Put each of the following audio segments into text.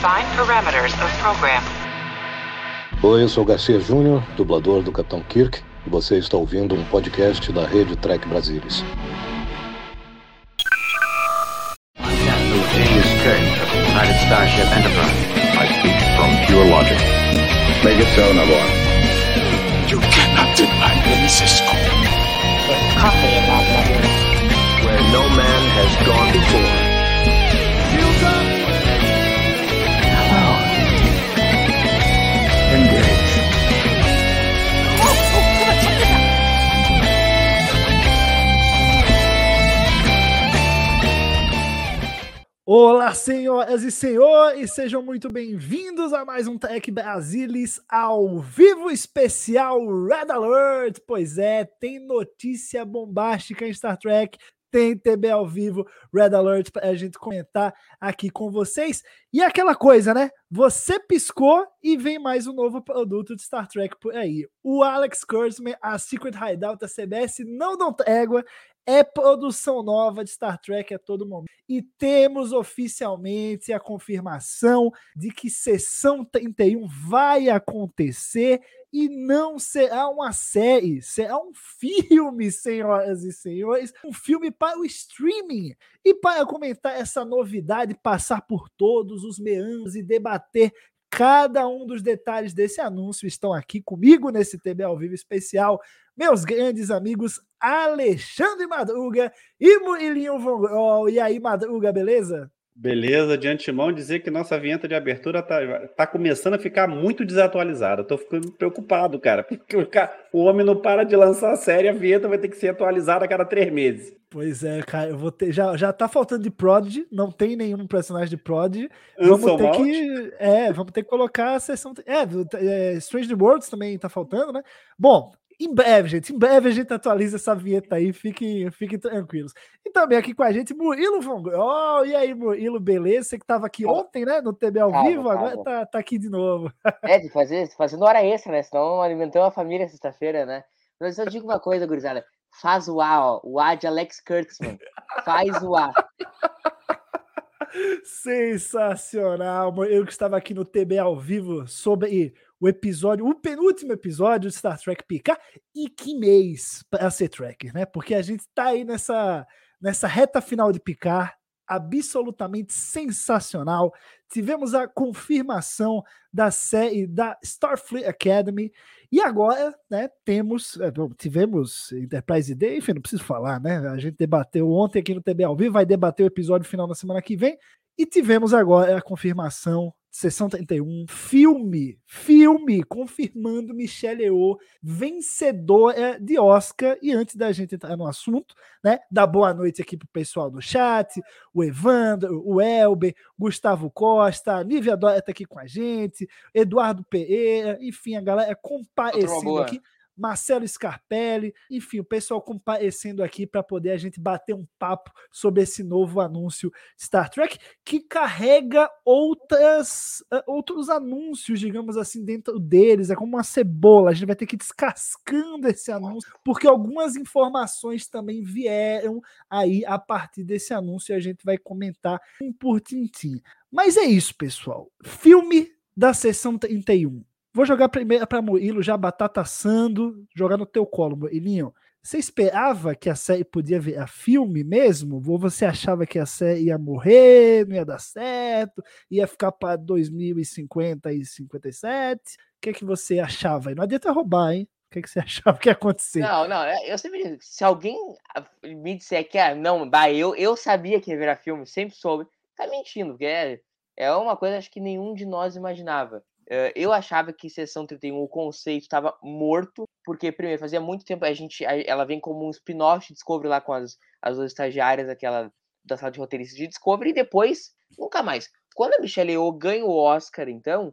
Define parameters of program. Oi, eu sou Garcia Júnior, dublador do Capitão Kirk, e você está ouvindo um podcast da rede Trek Brasilis. James Kirk of the United Starship Enterprise. I speak from pure logic. Make it so, Nabor. You cannot deny me, Cisco. There's coffee in that letter. Where no man has gone before. Olá, senhoras e senhores, sejam muito bem-vindos a mais um Tech Brasilis ao vivo especial Red Alert. Pois é, tem notícia bombástica em Star Trek, tem TB ao vivo, Red Alert para a gente comentar aqui com vocês. E aquela coisa, né? Você piscou e vem mais um novo produto de Star Trek por aí. O Alex Kurtzman, a Secret Hideout da CBS, não dão trégua é produção nova de Star Trek a todo momento. E temos oficialmente a confirmação de que sessão 31 vai acontecer e não será uma série, será um filme, senhoras e senhores, um filme para o streaming. E para comentar essa novidade, passar por todos os meandros e debater cada um dos detalhes desse anúncio estão aqui comigo nesse TB ao vivo especial meus grandes amigos Alexandre Madruga e Murilinho Von Grol. E aí, Madruga, beleza? Beleza, de antemão dizer que nossa vinheta de abertura tá, tá começando a ficar muito desatualizada. Tô ficando preocupado, cara, porque o, o homem não para de lançar a série, a vinheta vai ter que ser atualizada a cada três meses. Pois é, cara, eu vou ter. Já, já tá faltando de Prodigy, não tem nenhum personagem de Prodigy. Vamos ter que. É, vamos ter que colocar a sessão. É, é, Strange Worlds também tá faltando, né? Bom, em breve, gente, em breve a gente atualiza essa vinheta aí, fiquem, fiquem tranquilos. E também aqui com a gente, Murilo Von oh, E aí, Murilo, beleza? Você que estava aqui ontem, né, no TB ao calma, vivo, calma. agora tá, tá aqui de novo. É, de fazer, fazendo hora extra, né? Senão alimentou a família sexta-feira, né? Mas eu digo uma coisa, gurizada. Faz o A, ó. O A de Alex Kurtzman. Faz o A. Sensacional! Eu que estava aqui no TB ao vivo sobre o episódio, o penúltimo episódio de Star Trek Picard. E que mês para ser Tracker, né? Porque a gente tá aí nessa, nessa reta final de Picard, absolutamente sensacional. Tivemos a confirmação da série da Starfleet Academy. E agora, né, temos, é, tivemos Enterprise Day, enfim, não preciso falar, né? A gente debateu ontem aqui no TB ao vivo, vai debater o episódio final na semana que vem. E tivemos agora a confirmação Sessão 31, filme, filme, confirmando Michelle Yeoh vencedora de Oscar. E antes da gente entrar no assunto, né, dar boa noite aqui pro pessoal do chat, o Evandro, o Elber, Gustavo Costa, Nívia Dória tá aqui com a gente, Eduardo Pereira, enfim, a galera comparecendo aqui. Marcelo Scarpelli, enfim, o pessoal comparecendo aqui para poder a gente bater um papo sobre esse novo anúncio Star Trek, que carrega outras, uh, outros anúncios, digamos assim, dentro deles. É como uma cebola, a gente vai ter que ir descascando esse anúncio, porque algumas informações também vieram aí a partir desse anúncio e a gente vai comentar um por tintim. Mas é isso, pessoal. Filme da sessão 31 Vou jogar primeiro para Murilo, já batata assando, jogar no teu colo, Murilinho. Você esperava que a série podia ver a filme mesmo? Ou você achava que a série ia morrer, não ia dar certo, ia ficar para 2050 e 57? O que, é que você achava? Não adianta roubar, hein? O que, é que você achava que ia acontecer? Não, não, é, eu sempre. Se alguém me disser que ah, não, bah, eu, eu sabia que ia virar filme, sempre soube, tá mentindo, porque é, é uma coisa acho que nenhum de nós imaginava. Uh, eu achava que Sessão 31, o conceito estava morto, porque, primeiro, fazia muito tempo a gente. Ela vem como um spin-off de Discovery lá com as, as duas estagiárias daquela, da sala de roteiristas de Discovery, e depois, nunca mais. Quando a Michelle Yeoh ganha o Oscar, então,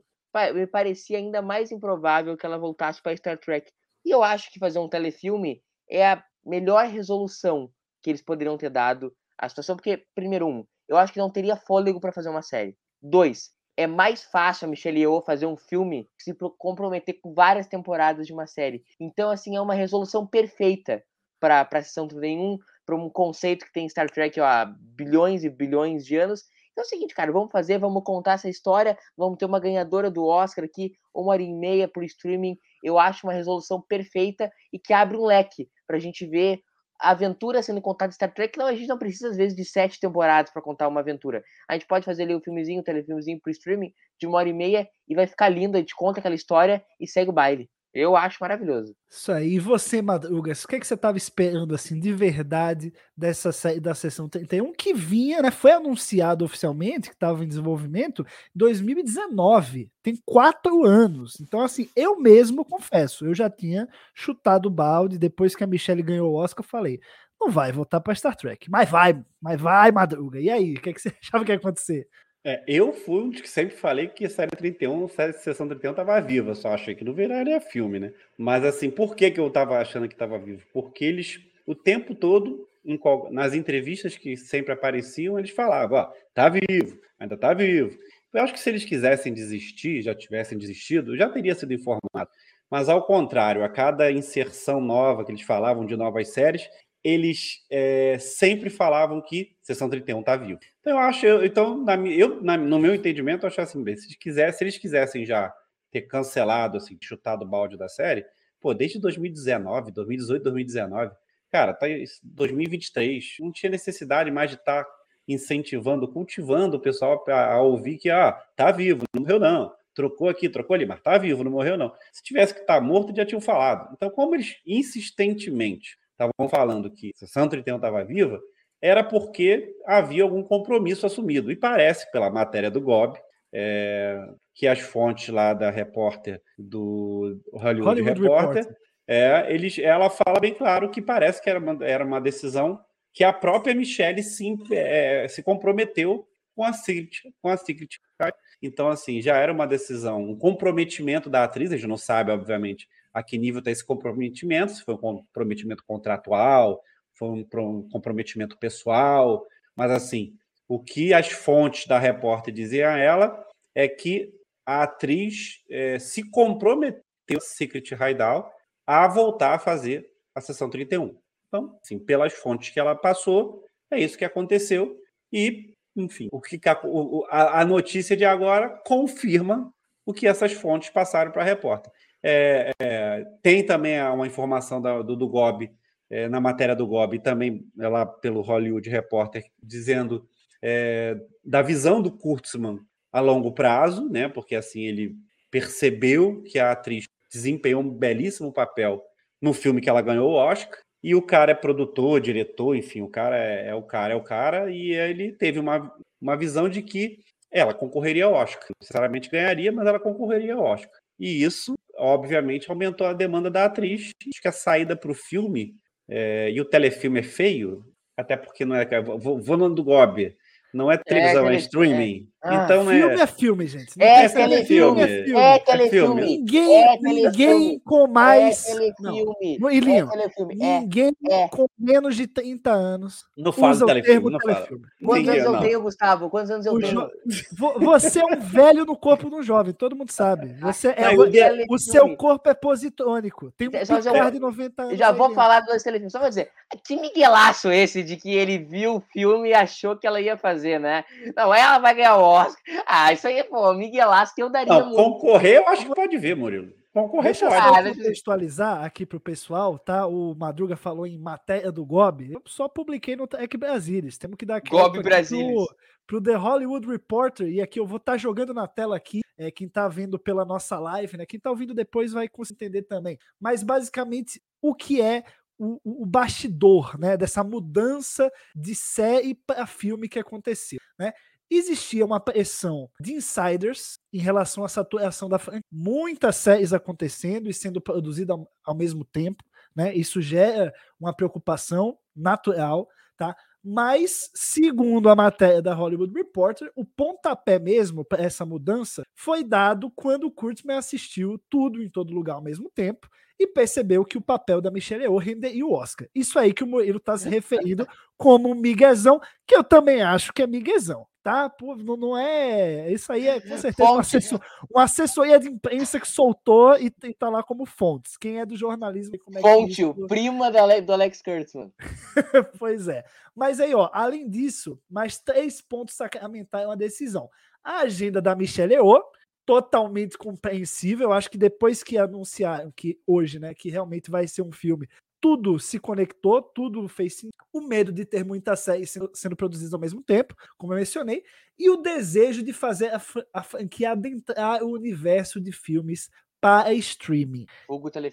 me parecia ainda mais improvável que ela voltasse para Star Trek. E eu acho que fazer um telefilme é a melhor resolução que eles poderiam ter dado à situação, porque, primeiro, um, eu acho que não teria fôlego para fazer uma série. Dois, é mais fácil a Michelle Yeoh fazer um filme que se comprometer com várias temporadas de uma série. Então, assim, é uma resolução perfeita para a sessão 31, para um conceito que tem Star Trek ó, há bilhões e bilhões de anos. Então é o seguinte, cara, vamos fazer, vamos contar essa história, vamos ter uma ganhadora do Oscar aqui, uma hora e meia por streaming. Eu acho uma resolução perfeita e que abre um leque pra gente ver a aventura sendo contada Star Trek. Não, a gente não precisa, às vezes, de sete temporadas para contar uma aventura. A gente pode fazer ali um filmezinho, um telefilmezinho pro streaming de uma hora e meia e vai ficar lindo, a gente conta aquela história e segue o baile. Eu acho maravilhoso. Isso aí. E você, Madrugas, o que, é que você estava esperando, assim, de verdade, dessa da sessão 31, que vinha, né? Foi anunciado oficialmente, que estava em desenvolvimento, em 2019. Tem quatro anos. Então, assim, eu mesmo confesso, eu já tinha chutado o balde depois que a Michelle ganhou o Oscar, eu falei. Não vai voltar para Star Trek, mas vai, mas vai, Madruga. E aí, o que, é que você achava que ia acontecer? É, eu fui um que sempre falei que série 31, a série sessão 31 estava viva, só achei que não viraria filme, né? Mas assim, por que, que eu estava achando que estava vivo? Porque eles, o tempo todo, em, nas entrevistas que sempre apareciam, eles falavam, ó, tá vivo, ainda tá vivo. Eu acho que se eles quisessem desistir, já tivessem desistido, já teria sido informado. Mas ao contrário, a cada inserção nova que eles falavam de novas séries, eles é, sempre falavam que Sessão 31 está vivo. Então, eu acho, eu, então, na, eu, na, no meu entendimento, eu acho assim, bem, se, se eles quisessem já ter cancelado, assim, chutado o balde da série, pô, desde 2019, 2018, 2019, cara, tá 2023, não tinha necessidade mais de estar tá incentivando, cultivando o pessoal a, a ouvir que, ah, tá vivo, não morreu não, trocou aqui, trocou ali, mas tá vivo, não morreu não. Se tivesse que estar tá morto, já tinham falado. Então, como eles insistentemente estavam falando que se Santa 31 estava viva, era porque havia algum compromisso assumido. E parece, pela matéria do GOB, é, que as fontes lá da repórter do Hollywood, Hollywood Reporter, Report. é, eles, ela fala bem claro que parece que era uma, era uma decisão que a própria Michelle sim, é, se comprometeu com a Secret, com a Secret. Então, assim, já era uma decisão, um comprometimento da atriz, a gente não sabe, obviamente, a que nível está esse comprometimento, se foi um comprometimento contratual, foi um, comprometimento pessoal, mas assim, o que as fontes da repórter diziam a ela é que a atriz é, se comprometeu, Secret Hideout, a voltar a fazer a sessão 31. Então, assim, pelas fontes que ela passou, é isso que aconteceu. E, enfim, o que a, a notícia de agora confirma o que essas fontes passaram para a repórter. É, é, tem também uma informação da, do, do GOB, é, na matéria do GOB, também é lá pelo Hollywood Reporter, dizendo é, da visão do Kurtzman a longo prazo, né? Porque assim ele percebeu que a atriz desempenhou um belíssimo papel no filme que ela ganhou o Oscar. E o cara é produtor, diretor, enfim, o cara é, é o cara, é o cara, e ele teve uma, uma visão de que ela concorreria ao Oscar. Necessariamente ganharia, mas ela concorreria ao Oscar. E isso obviamente, aumentou a demanda da atriz. Acho que a saída para o filme, é, e o telefilme é feio, até porque não é. Vou, vou no do Gobi. Não é televisão, é, é streaming. É. Ah, então filme é... é filme, gente. É, é telefilme. É, filme. é telefilme. Ninguém, é ninguém com mais. É telefilme. Não. Ilinho, é ninguém com menos de 30 anos. Não fala telefilme. Não telefilme. Quantos anos eu tenho, Gustavo? Quantos anos eu tenho? Você é um velho no corpo de um jovem, todo mundo sabe. Você é, o, o seu corpo é positônico. Tem um picar de 90 anos. Já vou falar dos telefilmes. Só vou dizer, que miguelaço esse de que ele viu o filme e achou que ela ia fazer, né? Não, ela vai ganhar o Oscar. Ah, isso aí, pô, Miguelaço que eu daria não, muito. Concorrer, eu acho que pode ver, Murilo. Concorrer Deixa pode. Ah, contextualizar aqui pro pessoal, tá? O Madruga falou em matéria do Gob. Eu só publiquei no Tech Brasilis. Temos que dar aqui Gob Brasilis. Pro, pro The Hollywood Reporter. E aqui eu vou estar tá jogando na tela aqui. É, quem tá vendo pela nossa live, né? Quem tá ouvindo depois vai conseguir entender também. Mas basicamente, o que é o, o, bastidor né, dessa mudança de série para filme que aconteceu. Né? existia uma pressão de insiders em relação à saturação da franquia. Muitas séries acontecendo e sendo produzidas ao, ao, mesmo tempo, né? Isso gera uma preocupação natural, tá? Mas, segundo a matéria da Hollywood Reporter, o pontapé mesmo para essa mudança foi dado quando o Kurtzman assistiu tudo em todo lugar ao mesmo tempo e percebeu que o papel da Michelle Yeoh renderia o Oscar. Isso aí que o Murilo está se referindo como um miguezão, que eu também acho que é miguezão tá? Pô, não, não é. Isso aí é com certeza uma, Fonte. assessor, uma assessoria de imprensa que soltou e, e tá lá como fontes. Quem é do jornalismo? Como é Fonte, isso- o prima do Ale- do Alex Kurtzman. pois é. Mas aí, ó, além disso, mais três pontos sacramentaram a decisão. A agenda da Michelle Yeoh, totalmente compreensível. Acho que depois que anunciaram que hoje, né, que realmente vai ser um filme, tudo se conectou, tudo fez sentido. O medo de ter muitas séries sendo, sendo produzidas ao mesmo tempo, como eu mencionei, e o desejo de fazer a, a franquia adentrar o universo de filmes para streaming.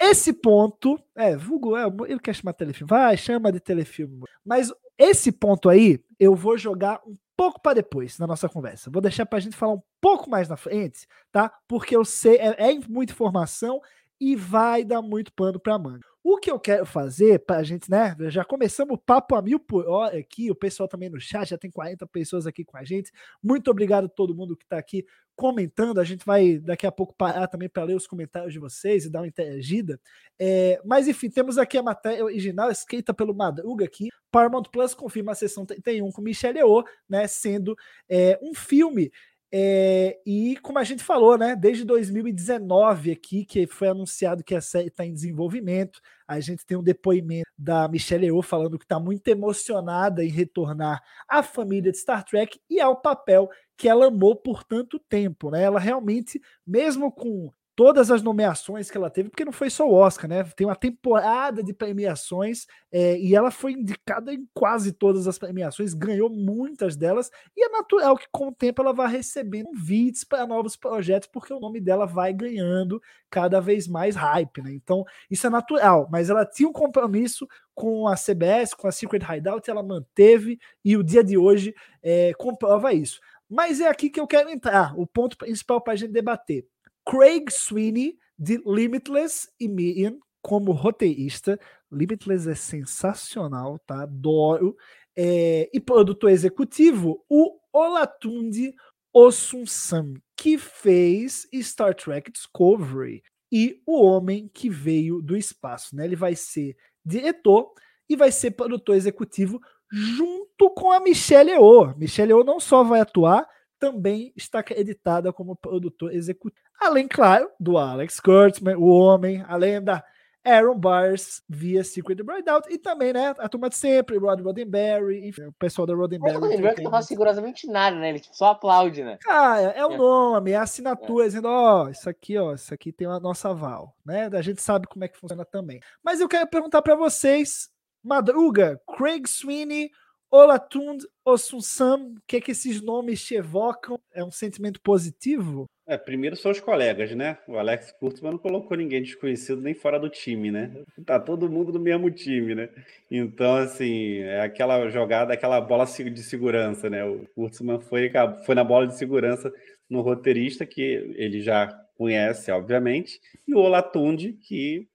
Esse ponto, é, vulgo, é, ele quer chamar telefilme, vai, chama de telefilme. Mas esse ponto aí, eu vou jogar um pouco para depois na nossa conversa. Vou deixar para a gente falar um pouco mais na frente, tá? Porque eu sei, é, é muita informação e vai dar muito pano para manga. O que eu quero fazer para a gente, né? Já começamos o papo a mil por hora aqui, o pessoal também no chat, já tem 40 pessoas aqui com a gente. Muito obrigado a todo mundo que está aqui comentando. A gente vai daqui a pouco parar também para ler os comentários de vocês e dar uma interagida. É, mas enfim, temos aqui a matéria original escrita pelo Madruga aqui. Paramount Plus confirma a sessão 31 com Michelle Yeoh, né? Sendo é, um filme. É, e como a gente falou, né? Desde 2019 aqui, que foi anunciado que a série está em desenvolvimento. A gente tem um depoimento da Michelle Yeoh falando que está muito emocionada em retornar à família de Star Trek e ao papel que ela amou por tanto tempo, né? Ela realmente, mesmo com todas as nomeações que ela teve, porque não foi só o Oscar, né? Tem uma temporada de premiações é, e ela foi indicada em quase todas as premiações, ganhou muitas delas, e é natural que com o tempo ela vá recebendo convites para novos projetos, porque o nome dela vai ganhando cada vez mais hype, né? Então, isso é natural, mas ela tinha um compromisso com a CBS, com a Secret Hideout, ela manteve, e o dia de hoje é, comprova isso. Mas é aqui que eu quero entrar, o ponto principal para a gente debater. Craig Sweeney, de Limitless e Miriam, como roteirista. Limitless é sensacional, tá? Adoro. É, e produtor executivo, o Olatunde Osunsam, que fez Star Trek Discovery e O Homem que Veio do Espaço. Né? Ele vai ser diretor e vai ser produtor executivo junto com a Michelle Yeoh. Michelle Yeoh não só vai atuar, também está acreditada como produtor executivo. Além, claro, do Alex Kurtzman, o homem, além da Aaron Bars via Secret Breakout e também, né, a turma de sempre, Rod Roddenberry, enfim, o pessoal da Roddenberry. o Roddenberry não faz rigorosamente nada, né? Ele tipo, só aplaude, né? Cara, é o É. nome, é a assinatura, dizendo, ó, isso aqui, ó, isso aqui tem a nossa aval, né? A gente sabe como é que funciona também. Mas eu quero perguntar para vocês, Madruga, Craig Sweeney, Olatund, Osunsam, o que é que esses nomes te evocam? É um sentimento positivo? É, primeiro são os colegas, né? O Alex Kurtzman não colocou ninguém desconhecido nem fora do time, né? Tá todo mundo no mesmo time, né? Então, assim, é aquela jogada, aquela bola de segurança, né? O Kurtzman foi, foi na bola de segurança no roteirista, que ele já conhece, obviamente, e o Olatunde, que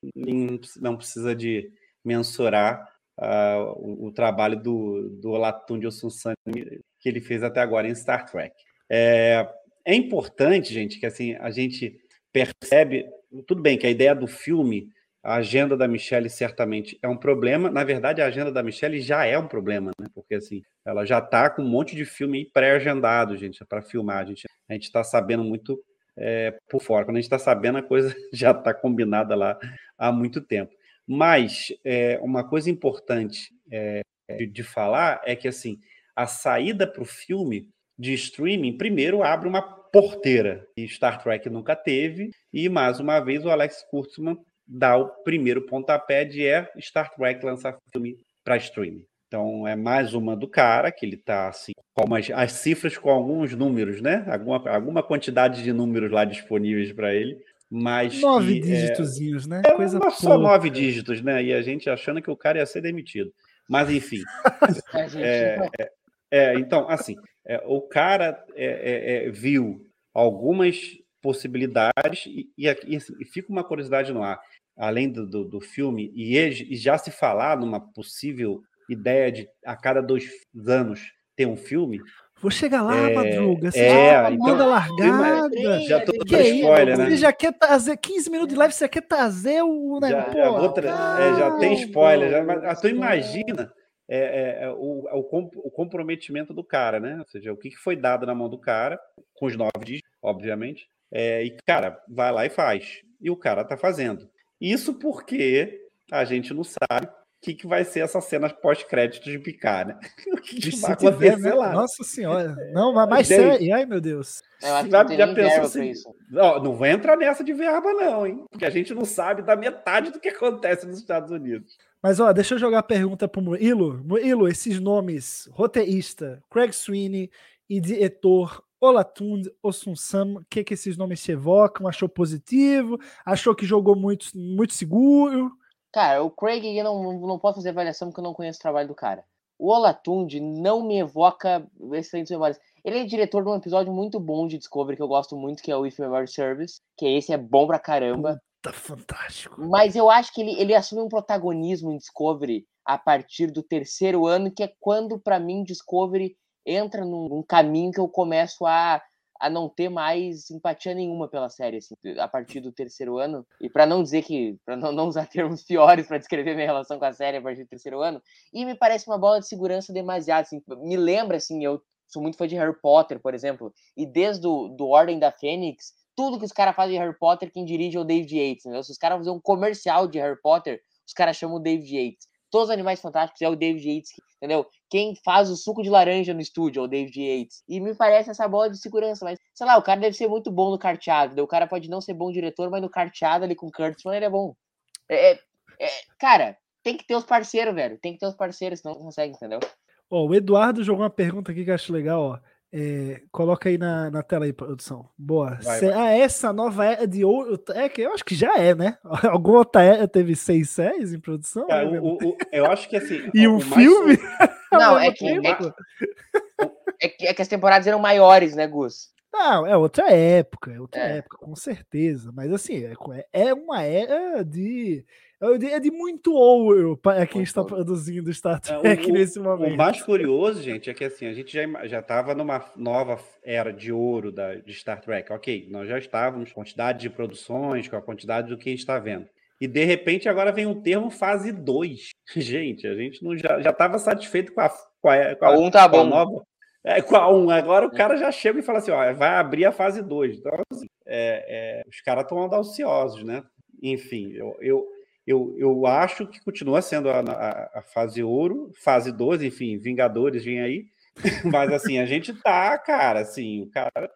não precisa de mensurar ah, o, o trabalho do, do Olatunde Osunsani que ele fez até agora em Star Trek. É, é importante, gente, que assim a gente percebe, tudo bem que a ideia do filme, a agenda da Michelle certamente é um problema. Na verdade, a agenda da Michelle já é um problema, né? Porque assim, ela já está com um monte de filme pré-agendado, gente, para filmar. A gente a está sabendo muito é, por fora. Quando a gente está sabendo, a coisa já está combinada lá há muito tempo. Mas é, uma coisa importante é, de, de falar é que assim a saída para o filme de streaming, primeiro abre uma porteira que Star Trek nunca teve, e mais uma vez o Alex Kurtzman dá o primeiro pontapé de é Star Trek lançar filme para streaming. Então é mais uma do cara, que ele está assim, com as cifras com alguns números, né? Alguma, alguma quantidade de números lá disponíveis para ele. Mas Nove que, é, dígitozinhos, né? é Coisa uma só pouca. nove dígitos, né? E a gente achando que o cara ia ser demitido. Mas enfim. A gente, É, é, então, assim, é, o cara é, é, é, viu algumas possibilidades e, e, aqui, e, assim, e fica uma curiosidade no ar. Além do, do, do filme, e, ele- e já se falar numa possível ideia de a cada dois anos ter um filme, Vou chegar lá, É, Madruga. Você é, já tá então, manda largada. já tô dando spoiler, né? Você já quer trazer 15 minutos de live, você quer trazer o Já, negócio. já, vou tra- é, já tem spoiler, já, mas ah, tu imagina é, é, é o, é o, comprometimento do cara, né? Ou seja, o que foi dado na mão do cara, com os nove dígitos, obviamente. É, e, cara, vai lá e faz. E o cara tá fazendo. Isso porque a gente não sabe que, que vai ser essa cena pós-créditos de picar, né? O que, que vai acontecer tiver, né? lá? Nossa senhora. Não, mas mais sério. Ai, meu Deus. Eu acho que já pensou assim, ó, não vai entrar nessa de verba, não, hein? Porque a gente não sabe da metade do que acontece nos Estados Unidos. Mas, ó, deixa eu jogar a pergunta pro Murilo. Murilo, esses nomes, roteirista, Craig Sweeney e diretor Olatund Osunsam, o que, que esses nomes te evocam? Achou positivo? Achou que jogou muito, muito seguro? Cara, o Craig, eu não, não posso fazer avaliação porque eu não conheço o trabalho do cara. O Olatund não me evoca excelentes memórias. Ele é diretor de um episódio muito bom de Discovery que eu gosto muito, que é o If Memory Service, que esse é bom pra caramba. Tá fantástico. Mas eu acho que ele, ele assume um protagonismo em Discovery a partir do terceiro ano, que é quando, para mim, Discovery entra num, num, caminho que eu começo a, a não ter mais simpatia nenhuma pela série, assim, a partir do terceiro ano. E para não dizer que, para não, não usar termos piores para descrever minha relação com a série a partir do terceiro ano, e me parece uma bola de segurança demasiado, assim, me lembra, assim, eu sou muito fã de Harry Potter, por exemplo, e desde o do Ordem da Fênix, tudo que os caras fazem de Harry Potter, quem dirige é o David Yates, entendeu? Se os caras fazem um comercial de Harry Potter, os caras chamam o David Yates. Todos os Animais Fantásticos é o David Yates, entendeu? Quem faz o suco de laranja no estúdio é o David Yates. E me parece essa bola de segurança, mas, sei lá, o cara deve ser muito bom no carteado? O cara pode não ser bom diretor, mas no carteado ali com o Kurtzman ele é bom. É, é, é, cara, tem que ter os parceiros, velho. Tem que ter os parceiros, senão não consegue, entendeu? Ó, o Eduardo jogou uma pergunta aqui que eu acho legal, ó. É, coloca aí na, na tela aí, produção. Boa. Vai, vai. Ah, essa nova era de ouro. É que eu acho que já é, né? Alguma outra era teve seis séries em produção? Cara, o, o, eu acho que assim. e o um filme? Não, é que, é, que, é, que, é que as temporadas eram maiores, né, Gus? Não, é outra época, é outra é. época, com certeza. Mas assim, é, é uma era de é de muito ouro para quem está produzindo Star Trek o, nesse momento. O mais curioso, gente, é que assim, a gente já já estava numa nova era de ouro da, de Star Trek. Ok, nós já estávamos com a quantidade de produções, com a quantidade do que a gente está vendo. E de repente agora vem um termo fase 2. Gente, a gente não já estava satisfeito com a, com a, com a, um tá bom. nova. É, com a 1. Um. Agora o cara já chega e fala assim: ó, vai abrir a fase 2. Então, assim, é, é, os caras estão audaciosos, né? Enfim, eu, eu eu, eu acho que continua sendo a, a, a fase ouro, fase 12, enfim, Vingadores vem aí. Mas assim, a gente tá, cara, assim, o cara.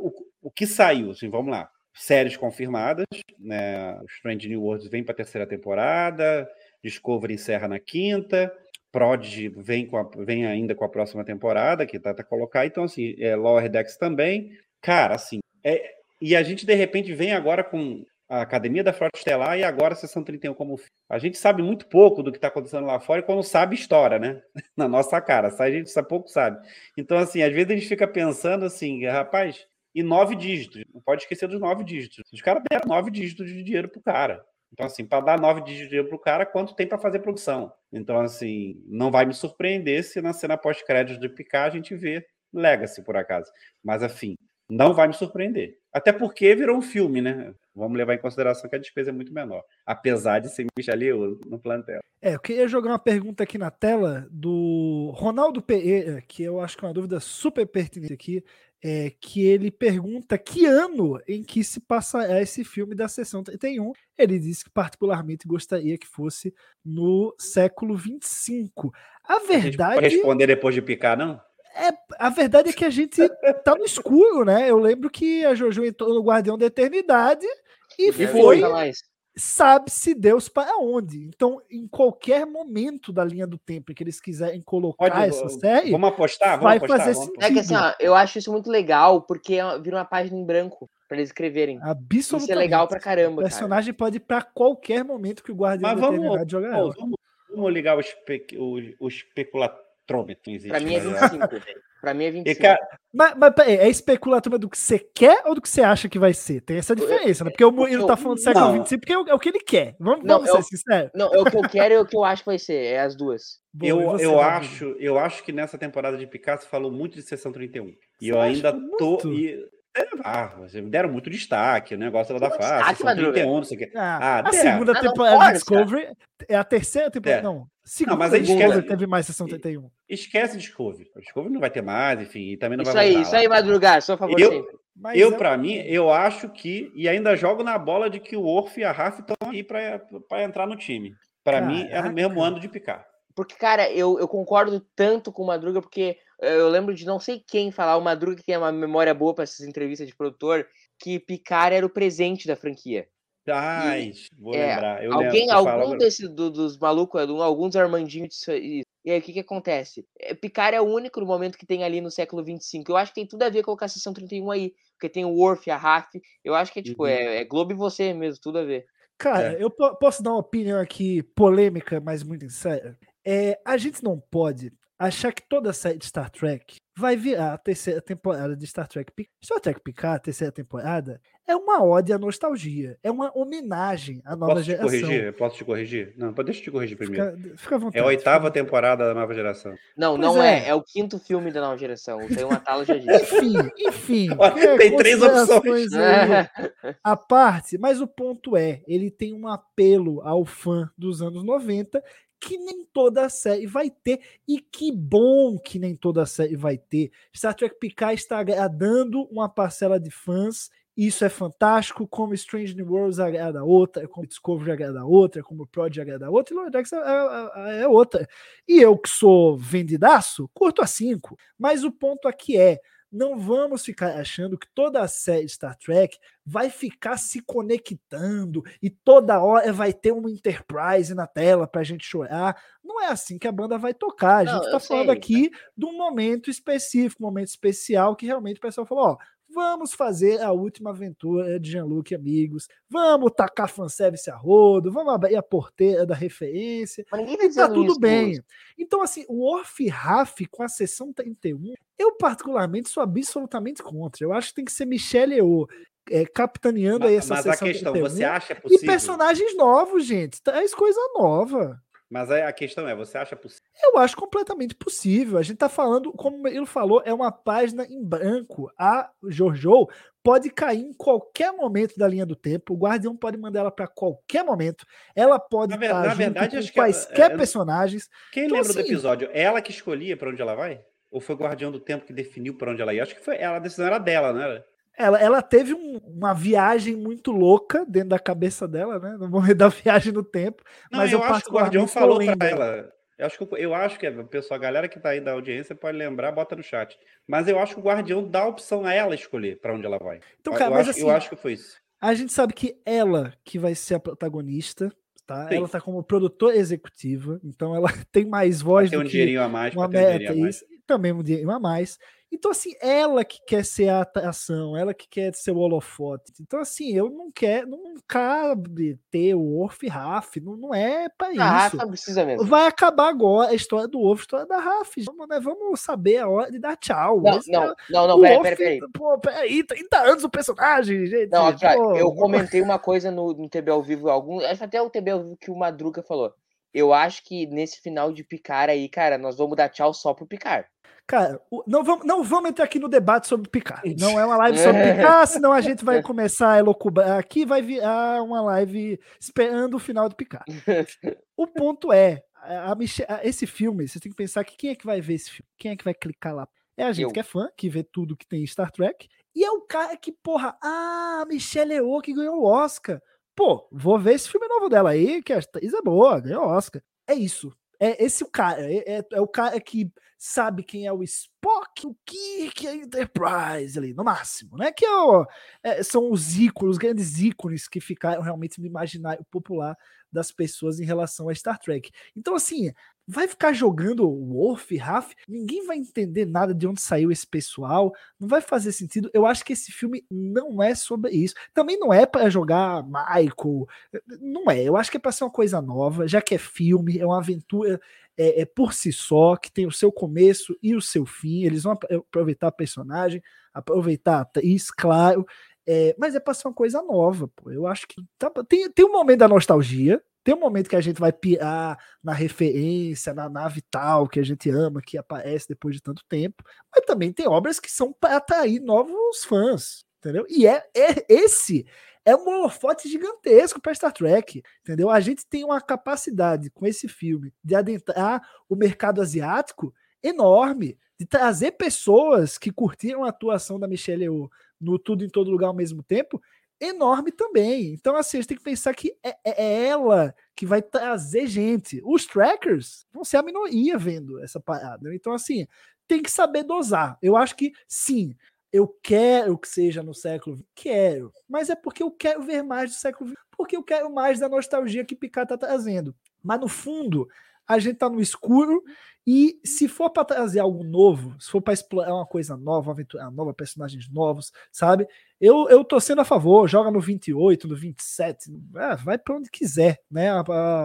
O, o que saiu, assim, vamos lá. Séries confirmadas, né? Strange New Worlds vem para a terceira temporada, Discovery encerra na quinta, Prodigy vem, com a, vem ainda com a próxima temporada, que tá, tá colocar. Então, assim, é, Lower Decks também. Cara, assim, é, e a gente de repente vem agora com a Academia da Frota Estelar e agora a Sessão 31 como A gente sabe muito pouco do que está acontecendo lá fora e quando sabe, história, né? Na nossa cara. A gente sabe, pouco sabe. Então, assim, às vezes a gente fica pensando assim, rapaz, e nove dígitos. Não pode esquecer dos nove dígitos. Os caras deram nove dígitos de dinheiro pro cara. Então, assim, para dar nove dígitos de dinheiro pro cara, quanto tem para fazer produção? Então, assim, não vai me surpreender se na cena pós-crédito de picar a gente vê Legacy, por acaso. Mas, afim, não vai me surpreender. Até porque virou um filme, né? Vamos levar em consideração que a despesa é muito menor, apesar de ser Michele no plantel. É, eu queria jogar uma pergunta aqui na tela do Ronaldo Pereira, que eu acho que é uma dúvida super pertinente aqui, é, que ele pergunta que ano em que se passa esse filme da sessão 31. Ele disse que particularmente gostaria que fosse no século 25. A verdade. A pode responder depois de picar, não? É, a verdade é que a gente tá no escuro, né? Eu lembro que a Jojo entrou no Guardião da Eternidade e foi. Sabe-se Deus para onde. Então, em qualquer momento da linha do tempo que eles quiserem colocar Pode, essa série. Vamos apostar? Vamos vai apostar, fazer vamos sentido. É que assim, ó, eu acho isso muito legal, porque vira uma página em branco para eles escreverem. Absolutamente. Isso é legal pra caramba. O personagem cara. pode ir para qualquer momento que o Guardião Mas da vamos, Eternidade jogar. Vamos, vamos ligar o, espe, o, o especulatrômetro. Para mim é 25. Pra mim é 25. Cara... Mas, mas é especulativa do que você quer ou do que você acha que vai ser? Tem essa diferença, né? Porque o Murilo tá falando do século não. 25 porque é o, é o, que ele quer. Vamos, não, vamos ser sinceros. Não, é o que eu quero e o que eu acho que vai ser. É as duas. Boa, eu, você, eu, acho, eu acho que nessa temporada de Picasso falou muito de sessão 31. E eu ainda tô. E, É, ah, vocês me deram muito destaque, o negócio lá da face. destaque, são Madruga. 31, não sei o quê. Ah, Ah, a segunda Ah, não temporada pode, de Discovery é a terceira temporada. É. Não, segunda mas aí esquece- teve mais sessão 31. Esquece Discovery. O Discovery não vai ter mais, enfim, e também não Isso vai aí, isso aí, Madrugar, a favor Eu- sempre. Mas Eu, é- pra mim, eu acho que, e ainda jogo na bola de que o Orf e a Raf estão aí pra pra entrar no time. Pra mim, é no mesmo ano de picar. Porque, cara, eu, eu concordo tanto com o Madruga, porque eh, eu lembro de não sei quem falar, o Madruga que tem uma memória boa para essas entrevistas de produtor, que Picard era o presente da franquia. Ai, vou é, lembrar. Eu Alguém, lembro, algum falava- desse, do- dos malucos, alguns Armandinhos disso aí. E aí, o que que acontece? É, Picard é o único no momento que tem ali no século 25. Eu acho que tem tudo a ver com a sessão 31 aí. Porque tem o Worf, a Raf. Eu acho que é tipo, Uhum. é, é Globo e você mesmo, tudo a ver. Cara, É. eu po- posso dar uma opinião aqui polêmica, mas muito sincera. É, a gente não pode achar que toda série de Star Trek vai virar a terceira temporada de Star Trek. Star Trek Picard, a terceira temporada, é uma ode à nostalgia, é uma homenagem à nova Posso te geração. corrigir? Posso te corrigir? Não, pode- deixa eu te corrigir primeiro. Fica, fica à vontade. É a oitava temporada da nova geração. Não, Pois não é. é. é. o quinto filme da nova geração. Aí o Matala já disse. Enfim, enfim. Olha, é, tem três aí É. à parte, mas o ponto é, ele tem um apelo ao fã dos anos 90 que nem toda série vai ter, e que bom que nem toda série vai ter. Star Trek Picard está agradando uma parcela de fãs, isso é fantástico, como Strange New Worlds agrada outra, como Discovery agrada outra, como Prod agrada outra, e Lower Decks é, é- é outra. E eu que sou vendidaço, curto a 5, mas o ponto aqui é, não vamos ficar achando que toda a série Star Trek vai ficar se conectando e toda hora vai ter uma Enterprise na tela pra gente chorar. Não é assim que a banda vai tocar. A gente eu tá falando sei. aqui de um momento específico, um momento especial que realmente o pessoal falou, ó, vamos fazer a última aventura de Jean-Luc e amigos, vamos tacar fanservice a rodo, vamos abrir a porteira da referência, Mas tá e tá tudo isso, bem. Então, assim, o Orf Raf com a sessão 31, eu particularmente sou absolutamente contra. Eu acho que tem que ser Michelle Yeoh é, capitaneando aí Mas, essa mas a sessão questão, 31. você acha E possível? personagens novos, gente. Traz coisa nova. Mas a questão é, você acha possível? Eu acho completamente possível. A gente tá falando, como ele falou, é uma página em branco. A Jojo pode cair em qualquer momento da linha do tempo. O Guardião pode mandar ela para qualquer momento. Ela pode Na estar na junto verdade, com acho que ela- quaisquer é, eu- personagens. Quem Então, lembra do assim- episódio? Ela que escolhia pra onde ela vai? Ou foi o Guardião do Tempo que definiu pra onde ela ia? Acho que foi ela, a decisão era dela, não era? Ela, ela teve um- uma viagem muito louca dentro da cabeça dela, né? No momento da viagem no tempo. Não, mas eu, eu, acho que o Guardião falou lendo. ela. Eu acho, que, eu acho que o pessoal, a galera que tá aí da audiência pode lembrar, bota no chat. Mas eu acho que o Guardião dá a opção a ela escolher pra onde ela vai. Então, cara, eu mas acho, assim, eu acho que foi isso. A gente sabe que ela que vai ser a protagonista, tá? Sim. Ela tá como produtora executiva, então ela tem mais voz Tem do um que dinheirinho a mais, uma um meta, a mais. isso, também um dinheiro a mais. Então, assim, ela que quer ser a atração, ela que quer ser o holofote. Então, assim, eu não quero, não cabe ter o Orf e Raf, não, não é pra Ah, isso. não precisa mesmo. Vai acabar agora a história do Orf, a história da Raf. Vamos, né, vamos saber a hora de dar tchau. Não, Esse não, é- não, não, o peraí, peraí, peraí. Pô, peraí, 30 anos o personagem, gente. Não, ó, pô, eu vamos- comentei uma coisa no, no TB ao vivo, algum, acho até o TB ao vivo que o Madruga falou. Eu acho que nesse final de Picar aí, cara, nós vamos dar tchau só pro Picar. Cara, o- não vamos, não vamos entrar aqui no debate sobre Picard. Não é uma live sobre Picard, senão a gente vai começar a elocubrar aqui, vai virar uma live esperando o final de Picard. O ponto é, a esse filme, você tem que pensar que quem é que vai ver esse filme? Quem é que vai clicar lá? É a gente Eu. que é fã, que vê tudo que tem em Star Trek, e é o cara que, porra, ah, a Michelle Yeoh que ganhou o Oscar. Pô, vou ver esse filme novo dela aí, que a atriz é boa, ganhou Oscar. É isso. É esse o cara, é, é- é o cara que sabe quem é o Spock, o Kirk a Enterprise ali, no máximo, né? Que é é, são os ícones, os grandes ícones que ficaram realmente no imaginário popular das pessoas em relação a Star Trek. Então, assim, vai ficar jogando Worf, Raf, ninguém vai entender nada de onde saiu esse pessoal, não vai fazer sentido. Eu acho que esse filme não é sobre isso. Também não é para jogar Michael, não é. Eu acho que é para ser uma coisa nova, já que é filme, é uma aventura é, é por si só, que tem o seu começo e o seu fim. Eles vão ap- aproveitar a personagem, aproveitar a atriz, claro. é, mas é para ser uma coisa nova, pô. Eu acho que tá- tem, tem um momento da nostalgia, Tem um momento que a gente vai pirar na referência, na nave tal, que a gente ama, que aparece depois de tanto tempo. Mas também tem obras que são para atrair novos fãs, entendeu? E é, é esse é um holofote gigantesco para Star Trek, entendeu? A gente tem uma capacidade com esse filme de adentrar o mercado asiático enorme, de trazer pessoas que curtiram a atuação da Michelle Yeoh no Tudo em Todo Lugar ao mesmo tempo, enorme também. Então, assim, a gente tem que pensar que é, é, é ela que vai trazer gente. Os trackers vão ser a minoria vendo essa parada. Então, assim, tem que saber dosar. Eu acho que sim, eu quero que seja no século XX, quero, mas é porque eu quero ver mais do século XX, porque eu quero mais da nostalgia que Picard tá trazendo. Mas no fundo, a gente tá no escuro e se for para trazer algo novo, se for para explorar uma coisa nova, uma aventura nova, personagens novos, sabe? Eu, eu tô sendo a favor, joga no 28, no 27, é, vai para onde quiser, né?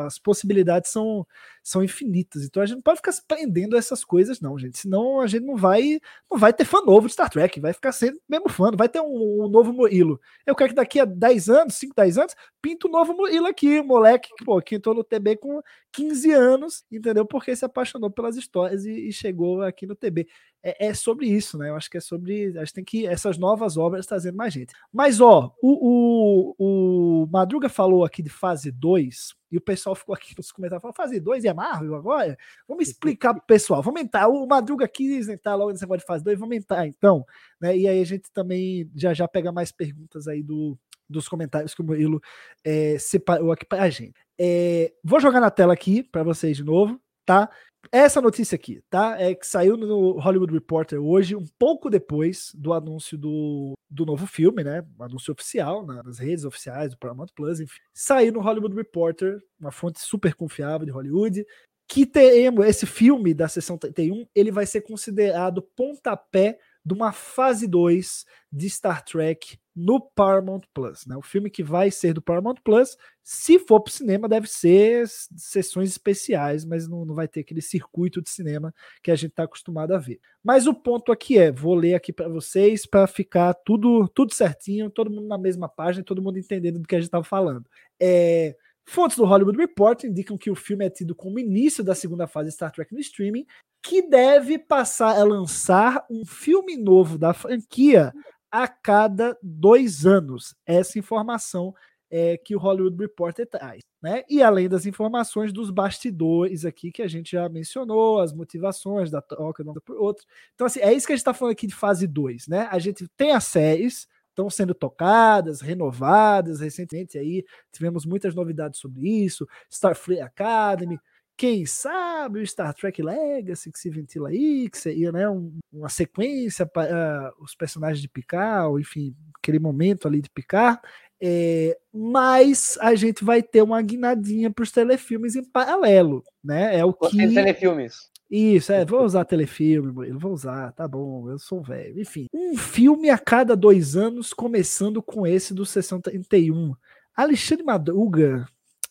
As possibilidades são, são infinitas. Então a gente não pode ficar se prendendo a essas coisas, não, gente. Senão a gente não vai não vai ter fã novo de Star Trek, vai ficar sendo mesmo fã, vai ter um, um novo Murilo. Eu quero que daqui a 10 anos, 5, 10 anos, pinta um novo Murilo aqui, moleque pô, que entrou no TB com 15 anos, entendeu? Porque se apaixonou pelas histórias e, e chegou aqui no TB é, é, sobre isso, né? Eu acho que é sobre. A gente tem que. Essas novas obras trazendo mais gente. Mas, ó, o, o, o Madruga falou aqui de fase 2, e o pessoal ficou aqui nos comentários falando: fase 2 é Marvel agora? Vamos explicar pro pessoal. Vamos entrar. O Madruga quis entrar logo nesse negócio de fase 2, vamos entrar então. Né? E aí a gente também já já pega mais perguntas aí do, dos comentários que o Murilo é, separou aqui pra gente. É, vou jogar na tela aqui para vocês de novo, tá? Essa notícia aqui, tá? É que saiu no Hollywood Reporter hoje, um pouco depois do anúncio do, do novo filme, né? anúncio oficial nas redes oficiais do Paramount Plus, enfim. Saiu no Hollywood Reporter, uma fonte super confiável de Hollywood, que teremos esse filme da sessão 31, ele vai ser considerado pontapé de uma fase 2 de Star Trek no Paramount Plus. Né? O filme que vai ser do Paramount Plus, se for para o cinema, deve ser sessões especiais, mas não, não vai ter aquele circuito de cinema que a gente está acostumado a ver. Mas o ponto aqui é, vou ler aqui para vocês para ficar tudo, tudo certinho, todo mundo na mesma página, todo mundo entendendo do que a gente estava falando. É, Fontes do Hollywood Report indicam que o filme é tido como início da segunda fase de Star Trek no streaming, que deve passar a lançar um filme novo da franquia a cada dois anos. Essa informação é, que o Hollywood Reporter traz. Né? E além das informações dos bastidores aqui que a gente já mencionou, as motivações da troca de um por outro. Então, assim, é isso que a gente está falando aqui de fase 2. Né? A gente tem as séries, estão sendo tocadas, renovadas. Recentemente aí tivemos muitas novidades sobre isso. Starfleet Academy, quem sabe o Star Trek Legacy que se ventila aí, que seria né, um, uma sequência para uh, os personagens de Picard, enfim, aquele momento ali de Picard. É, mas a gente vai ter uma guinadinha para os telefilmes em paralelo, né? É o que. telefilmes. Isso, é, vou usar telefilme, Murilo, vou usar, tá bom, eu sou velho. Enfim, um filme a cada dois anos, começando com esse do Sessão 31. Alexandre Madruga,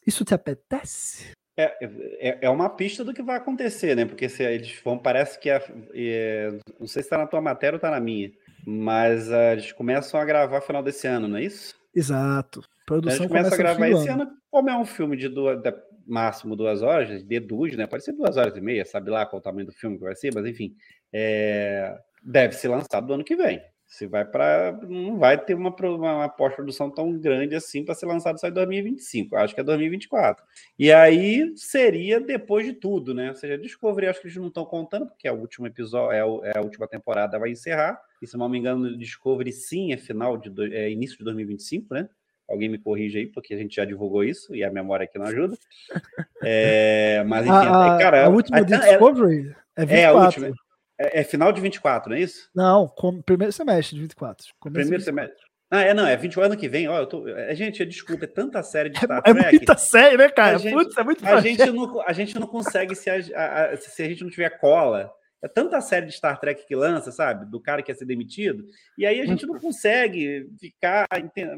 isso te apetece? É, é, é, uma pista do que vai acontecer, né? Porque se eles vão, parece que. É, é, não sei se está na tua matéria ou está na minha, mas uh, eles começam a gravar final desse ano, não é isso? Exato. Produção eles começam a gravar esse ano. Como é um filme de duas, máximo duas horas, deduz, né? Pode ser duas horas e meia, sabe lá qual o tamanho do filme que vai ser, mas enfim. É, deve ser lançado no ano que vem. Se vai para. Não vai ter uma, uma pós-produção tão grande assim para ser lançado só em 2025. Acho que é 2024. E aí seria depois de tudo, né? Ou seja, Discovery, acho que eles não estão contando, porque é o último episódio, é, o, é, a última temporada, vai encerrar. E se não me engano, Discovery sim é final de é início de 2025, né? Alguém me corrige aí, porque a gente já divulgou isso e a memória aqui não ajuda. É, mas enfim, a, cara. A última Discovery é, é 24. É a última. É, é, final de 24, não é isso? Não, com, primeiro semestre de 24. Primeiro 24. semestre. Ah, é, não, é 20 ano que vem, ó, eu tô, é, gente, desculpa, é tanta série de é Star Trek. É muita série, né, cara? A gente, Putz, é muito a gente, não, a gente não consegue, se a, a, se a gente não tiver cola, é tanta série de Star Trek que lança, sabe? Do cara que ia ser demitido, e aí a gente não consegue ficar,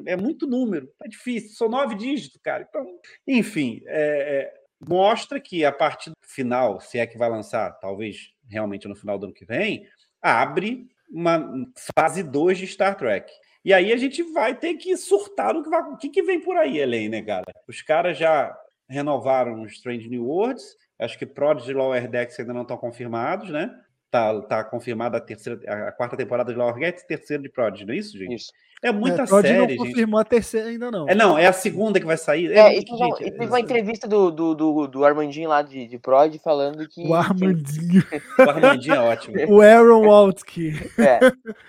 é muito número, é difícil, são nove dígitos, cara. Então, enfim, é, é, mostra que a partir do final, se é que vai lançar, talvez realmente no final do ano que vem, abre uma fase 2 de Star Trek. E aí a gente vai ter que surtar no que, vai, o que, que vem por aí, Elaine, né, cara? Os caras já renovaram Strange New Worlds. Acho que Prodigy e Lower Decks ainda não estão confirmados, né? Tá, tá confirmada a terceira, a quarta temporada de Lower Decks terceira de Prodigy, não é isso, gente? Isso. É muita é, série, não gente. confirmou a terceira ainda não. É, não, é a segunda que vai sair. É, e muito- teve uma- gente, e teve uma entrevista do, do, do, do Armandinho lá de, de Prod falando que. O Armandinho. O Armandinho é ótimo. o Aaron Waltke. que, é,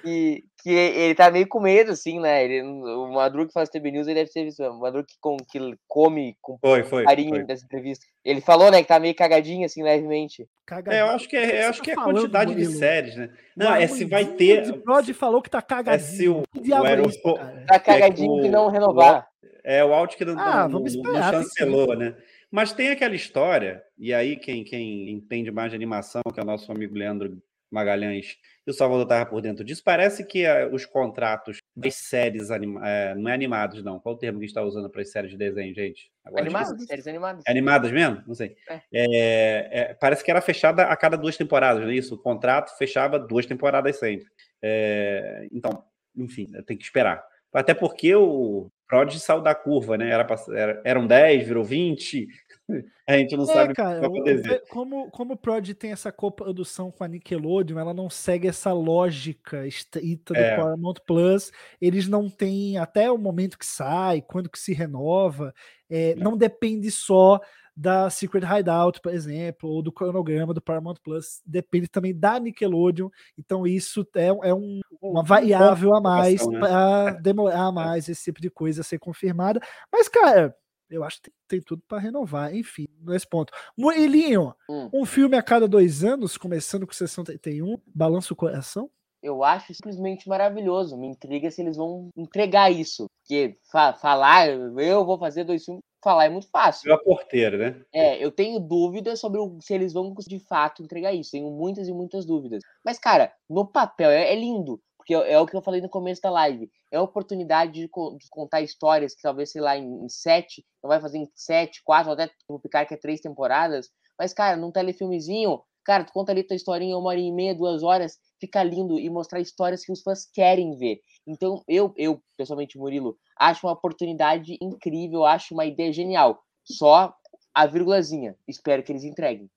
que, que ele tá meio com medo, assim, né? Ele, o Madruga que faz TB News, ele deve ter visto. O Madruga que, com, que come com Foi, foi. carinho foi. dessa entrevista. Ele falou, né, que tá meio cagadinho, assim, levemente. É, eu acho que é, eu acho Você que é tá a quantidade de séries, né? O Não, é se vai ter. de Prod falou que tá É se cagadinho. o, Que diabo o é Aero- cara? Tá cagadinho o- de não renovar. É o Alt que não, Ah, não- esperar, não que chancelou, né? Mas tem aquela história, e aí quem, quem entende mais de animação, que é o nosso amigo Leandro Magalhães, e o Salvador estava por dentro disso, parece que eh, os contratos das séries, anima- eh, não é animados, não. Qual o termo que a gente está usando para as séries de desenho, gente? Agora Animadas, esqueci. séries animadas. É Animadas mesmo? Não sei. É. É, é, parece que era fechada a cada duas temporadas, não é isso? O contrato fechava duas temporadas sempre. É, então, enfim, tem que esperar. Até porque o Prod saiu da curva, né? Era, era, eram 10, virou 20. A gente não É, sabe o que cara, vai o- acontecer. o- como, como o Prod tem essa coprodução com a Nickelodeon, ela não segue essa lógica estrita do É. Paramount Plus. Eles não têm até o momento que sai, quando que se renova. é, não depende só da Secret Hideout, por exemplo, ou do cronograma do Paramount Plus. Depende também da Nickelodeon. Então isso é, é um- uma variável a mais né? para demorar mais esse tipo de coisa a ser confirmada. Mas, cara, eu acho que tem, tem tudo para renovar. Enfim, nesse ponto. Murilinho, Hum. um filme a cada dois anos, começando com sessão 31, balança o coração. Eu acho simplesmente maravilhoso. Me intriga se eles vão entregar isso. Porque fa- falar, eu vou fazer dois filmes, falar é muito fácil. Viu a porteira, né? É, eu tenho dúvidas sobre o- se eles vão de fato entregar isso. Tenho muitas e muitas dúvidas. Mas, cara, no papel é, é lindo. Porque é, o que eu falei no começo da live. É a oportunidade de, co- de contar histórias que talvez, sei lá, em, sete, não vai fazer em sete, quatro, até o Picar que é três temporadas. Mas, cara, num telefilmezinho, cara, tu conta ali tua historinha uma hora e meia, duas horas, fica lindo e mostrar histórias que os fãs querem ver. Então, eu, eu pessoalmente, Murilo, acho uma oportunidade incrível, acho uma ideia genial. Só a vírgulazinha. Espero que eles entreguem.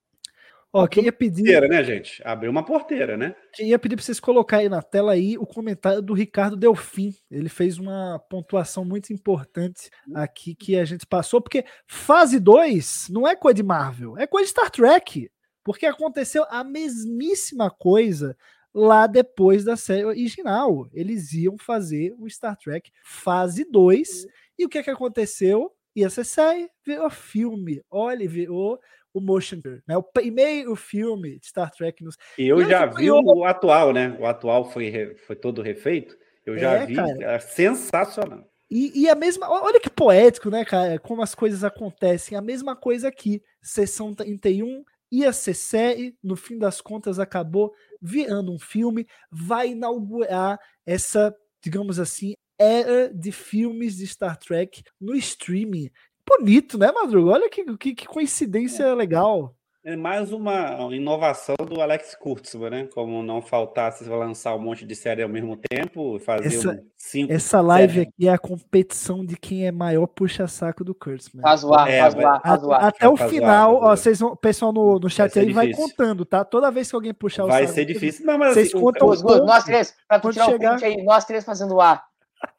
Ó, queria pedir, Porteira, né, gente? Abriu uma porteira, né? queria pedir para vocês colocarem na tela aí o comentário do Ricardo Delfim. Ele fez uma pontuação muito importante aqui que a gente passou, porque fase 2 não é coisa de Marvel, é coisa de Star Trek. Porque aconteceu a mesmíssima coisa lá depois da série original. Eles iam fazer o Star Trek fase 2. E o que, é que aconteceu? Ia ser série, virou filme. Olha, virou o motion né? O primeiro filme de Star Trek nos E eu E já que vi curioso. o atual, né? O atual foi, foi todo refeito. Eu já É, vi. cara. É sensacional. E, e a mesma. Olha que poético, né, cara? Como as coisas acontecem. A mesma coisa aqui. Sessão 31 ia ser série, no fim das contas acabou virando um filme. Vai inaugurar essa, digamos assim, era de filmes de Star Trek no streaming. Bonito, né, Madruga? Olha que, que, que coincidência legal. É mais uma inovação do Alex Kurtzman, né? Como não faltasse lançar um monte de série ao mesmo tempo, fazer Essa- um cinco. Essa live séries. aqui é a competição de quem é maior puxa-saco do Kurtzman. Faz zoar, É, faz vai- zoar, A- faz zoar. Até o final, ó, vocês vão, o pessoal no, no chat aí vai difícil. contando, tá? Toda vez que alguém puxar o Vai saco, ser difícil. Não, mas Vocês assim, o- contam o- os duas, nós três, pra tu tirar chegar- o print aí, nós três fazendo ar.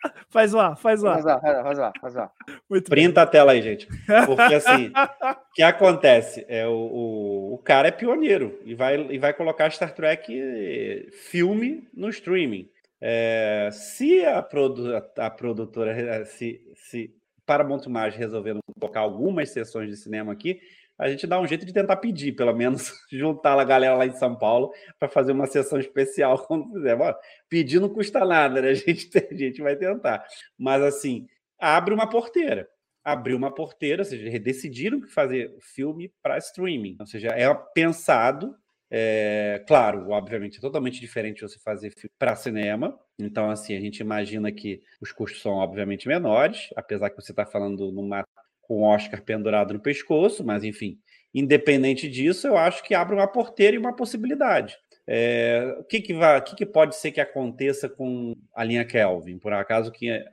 Faz lá, faz lá. Faz zoar, faz zoar, faz zoar. Muito bem. Printa a tela aí, gente. Porque assim, o que acontece? É, o, o, o cara é pioneiro e vai, e vai colocar Star Trek filme no streaming. É, se a, produ, a, produtora, se, se Paramount Mais resolver não colocar algumas sessões de cinema aqui, a gente dá um jeito de tentar pedir, pelo menos juntar a galera lá em São Paulo para fazer uma sessão especial quando fizer. Bora, pedir não custa nada, né? A gente, a gente vai tentar. Mas assim, abre uma porteira. Abriu uma porteira, ou seja, decidiram fazer filme para streaming. Ou seja, é pensado. é, claro, obviamente, é totalmente diferente você fazer filme para cinema. Então, assim, a gente imagina que os custos são, obviamente, menores, apesar que você está falando numa, com o Oscar pendurado no pescoço, mas, enfim, independente disso, eu acho que abre uma porteira e uma possibilidade. É, o que, que, vai, o que, que pode ser que aconteça com a linha Kelvin, por acaso que é,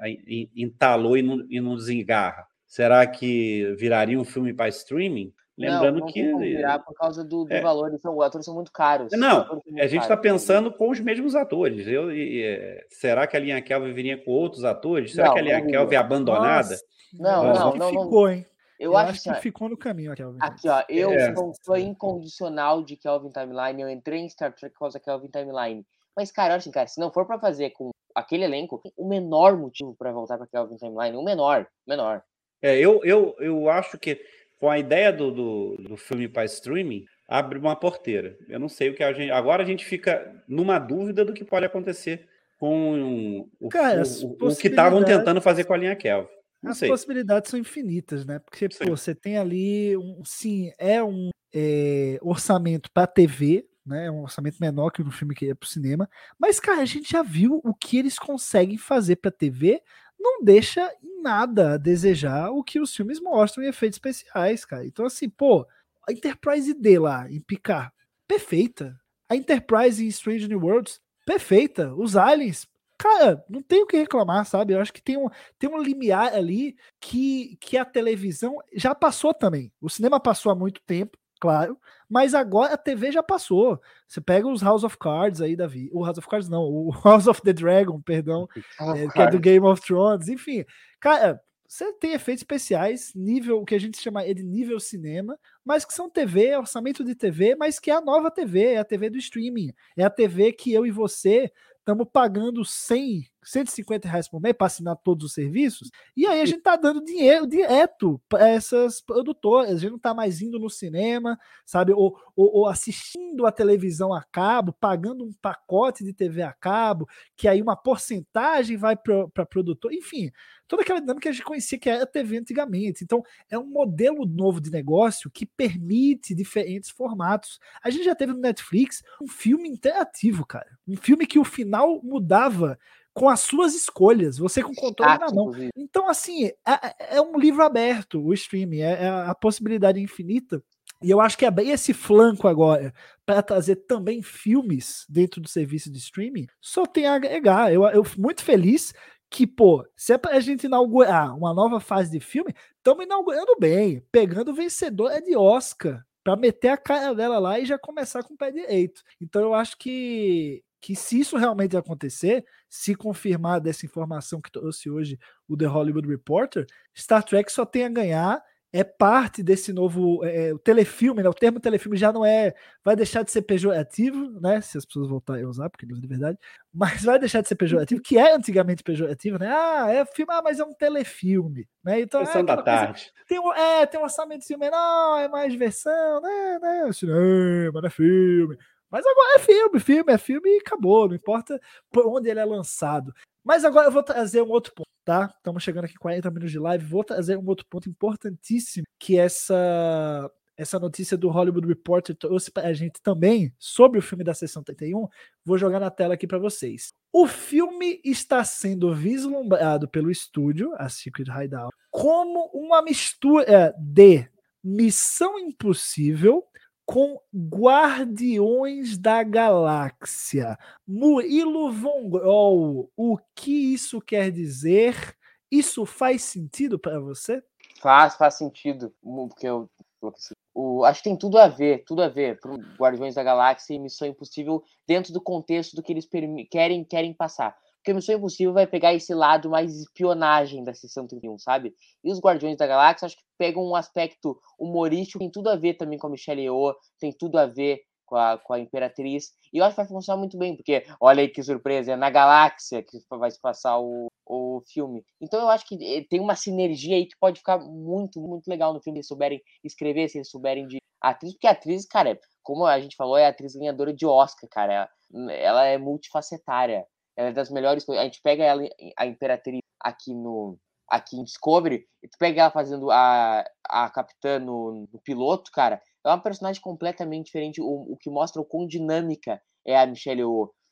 entalou e não, e não desengarra? Será que viraria um filme para streaming? Lembrando não, não que. por causa do, do É. valor. Então, os atores são muito caros. Os Não, são a muito gente está pensando com os mesmos atores. Eu, e, é, será que a linha Kelvin viria com outros atores? Será Não, que a linha Kelvin é abandonada? Nossa, Não, não, que não, não. ficou, hein? Eu, Eu, acho, acho que ó, ficou no caminho, Kelvin. Aqui, ó, eu É. sou um fã incondicional de Kelvin Timeline. Eu entrei em Star Trek por causa da Kelvin Timeline. Mas, cara, assim, cara, se não for pra fazer com aquele elenco, o menor motivo pra voltar pra Kelvin Timeline, o menor, menor. É, eu, eu, eu acho que com a ideia do, do, do filme para streaming, abre uma porteira. Eu não sei o que a gente. Agora a gente fica numa dúvida do que pode acontecer com o, Cara, o- o- o que estavam tentando fazer com a linha Kelvin. As sei. possibilidades são infinitas, né? Porque, pô, você tem ali, um, sim, é um é, orçamento para TV, né? É um orçamento menor que no filme que é pro cinema. Mas, cara, a gente já viu o que eles conseguem fazer para TV. Não deixa nada a desejar o que os filmes mostram em efeitos especiais, cara. Então, assim, pô, a Enterprise D lá, em Picard, perfeita. A Enterprise em Strange New Worlds, perfeita. Os aliens, cara, não tem o que reclamar, sabe? Eu acho que tem um, tem um limiar ali que, que a televisão já passou também. O cinema passou há muito tempo, claro, mas agora a TV já passou. Você pega os House of Cards aí, Davi. O House of Cards não, o House of the Dragon, perdão, é, que é do Game of Thrones, enfim. Cara, você tem efeitos especiais, nível, o que a gente chama de nível cinema, mas que são TV, orçamento de TV, mas que é a nova TV, é a TV do streaming. É a TV que eu e você estamos pagando 100, 150 reais por mês para assinar todos os serviços, e aí a gente tá dando dinheiro direto para essas produtoras, a gente não tá mais indo no cinema, sabe, ou, ou, ou assistindo a televisão a cabo, pagando um pacote de TV a cabo, que aí uma porcentagem vai para produtor, enfim, toda aquela dinâmica que a gente conhecia que era a TV antigamente. Então, é um modelo novo de negócio que permite diferentes formatos. A gente já teve no Netflix um filme interativo, cara. Um filme que o final mudava com as suas escolhas, você com o controle na mão. Então, assim, é, é um livro aberto, o streaming, é, é a possibilidade infinita. E eu acho que abrir esse flanco agora para trazer também filmes dentro do serviço de streaming só tem a agregar. Eu, eu fico muito feliz que, pô, se é pra gente inaugurar uma nova fase de filme, estamos inaugurando bem, pegando vencedora de Oscar para meter a cara dela lá e já começar com o pé direito. Então eu acho que que se isso realmente acontecer, se confirmar dessa informação que trouxe hoje o The Hollywood Reporter, Star Trek só tem a ganhar é parte desse novo é, o telefilme, né? O termo telefilme já não é, vai deixar de ser pejorativo, né? Se as pessoas voltarem a usar, porque não é de verdade, mas vai deixar de ser pejorativo, que é antigamente pejorativo, né? Ah, é filme, ah, mas é um telefilme, né? Então Sessão é da aquela coisa- tarde. tem um, é, tem um orçamento menor, é mais diversão, né? né cinema, não é filme. Mas agora é filme, filme é filme e acabou, não importa por onde ele é lançado. Mas agora eu vou trazer um outro ponto, tá? Estamos chegando aqui 40 minutos de live, vou trazer um outro ponto importantíssimo que essa essa notícia do Hollywood Reporter trouxe para a gente também sobre o filme da Sessão 31. Vou jogar na tela aqui para vocês. O filme está sendo vislumbrado pelo estúdio, a Secret Hideout, como uma mistura de Missão Impossível com Guardiões da Galáxia. Murilo Von Groll, o que isso quer dizer? Isso faz sentido para você? Faz, faz sentido. Porque eu, o, acho que tem tudo a ver, tudo a ver pro Guardiões da Galáxia e Missão Impossível dentro do contexto do que eles querem, querem passar. Porque Missão Impossível vai pegar esse lado mais espionagem da sessão 31, sabe? E os Guardiões da Galáxia acho que pegam um aspecto humorístico, tem tudo a ver também com a Michelle Yeoh, tem tudo a ver com a, com a Imperatriz. E eu acho que vai funcionar muito bem, porque olha aí que surpresa, é na Galáxia que vai se passar o, o filme. Então eu acho que eh, tem uma sinergia aí que pode ficar muito, muito legal no filme, se eles souberem escrever, se eles souberem de atriz, porque a atriz, cara, como a gente falou, é a atriz ganhadora de Oscar, cara. Ela é multifacetária. Ela é das melhores. A gente pega ela, a Imperatriz, aqui no. Aqui em Discovery, e tu pega ela fazendo a, a capitã no, no piloto, cara, é uma personagem completamente diferente. O, o que mostra o quão dinâmica é a Michelle.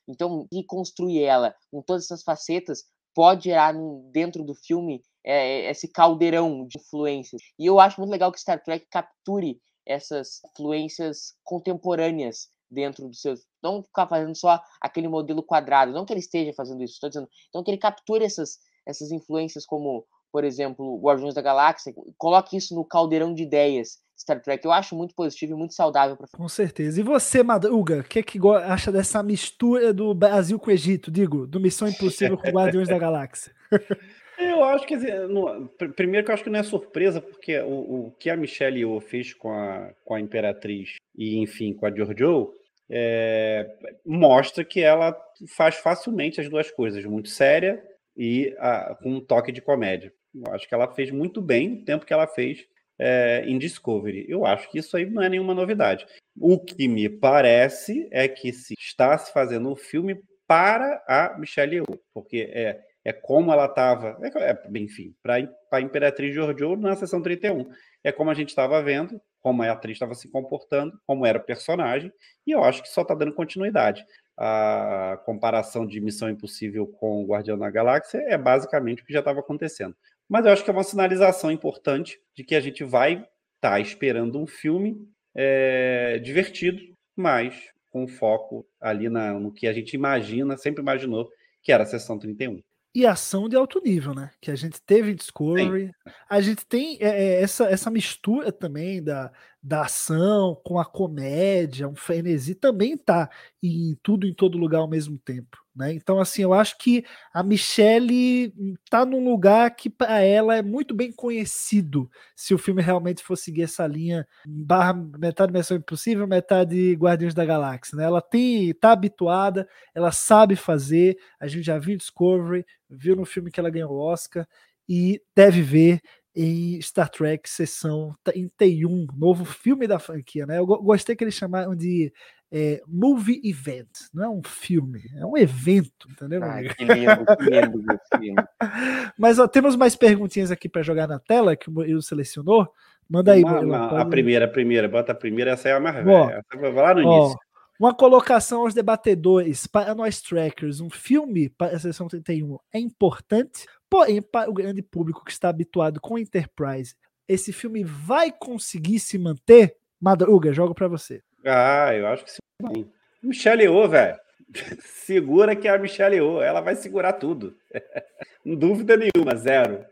Então, e construir ela com todas essas facetas pode gerar dentro do filme é, é, esse caldeirão de influências. E eu acho muito legal que Star Trek capture essas influências contemporâneas dentro dos seus. Não ficar fazendo só aquele modelo quadrado. Não que ele esteja fazendo isso, estou dizendo. Então que ele capture essas, essas influências como por exemplo, Guardiões da Galáxia, coloque isso no caldeirão de ideias Star Trek. Eu acho muito positivo e muito saudável para Com certeza. E você, Madruga, o que, que acha dessa mistura do Brasil com o Egito? Digo, do Missão Impossível com Guardiões da Galáxia? Eu acho que no, primeiro que eu acho que não é surpresa, porque o, o que a Michelle Yeoh fez com a, com a Imperatriz e, enfim, com a Giorgio, é, mostra que ela faz facilmente as duas coisas, muito séria e a, com um toque de comédia. Eu acho que ela fez muito bem o tempo que ela fez é, em Discovery. Eu acho que isso aí não é nenhuma novidade. O que me parece é que se está se fazendo um filme para a Michelle Yeoh, porque é, é como ela estava, é, é, enfim, para a Imperatriz Giorgio na sessão 31. É como a gente estava vendo, como a atriz estava se comportando, como era o personagem, e eu acho que só está dando continuidade. A comparação de Missão Impossível com Guardião da Galáxia é basicamente o que já estava acontecendo. Mas eu acho que é uma sinalização importante de que a gente vai estar tá esperando um filme é, divertido, mas com foco ali na, no que a gente imagina, sempre imaginou, que era a sessão 31 e ação de alto nível, né? Que a gente teve em Discovery. Sim. A gente tem é, essa, essa mistura também da, da ação com a comédia, um frenesi também tá em tudo em todo lugar ao mesmo tempo. Né? Então, assim, eu acho que a Michelle tá num lugar que para ela é muito bem conhecido se o filme realmente for seguir essa linha barra metade Missão Impossível, metade Guardiões da Galáxia. Né? Ela tem, tá habituada, ela sabe fazer, a gente já viu Discovery, viu no filme que ela ganhou o Oscar e deve ver em Star Trek Sessão 31, novo filme da franquia, né? Eu gostei que eles chamaram de é, movie event, não é um filme, é um evento, entendeu? Ai, que lindo, que lindo, lindo. Mas ó, temos mais perguntinhas aqui para jogar na tela que o Murilo selecionou. Manda aí, Murilo. A primeira, a primeira, bota a primeira, essa é a mais velha. Vai lá no ó, início. Uma colocação aos debatedores para nós trackers, um filme para a sessão 31 é importante, porém, para o grande público que está habituado com Enterprise, esse filme vai conseguir se manter? Madruga, jogo para você. Ah, eu acho que sim. Michelle Yeoh, velho. Segura que é a Michelle Yeoh, ela vai segurar tudo. Dúvida nenhuma, zero.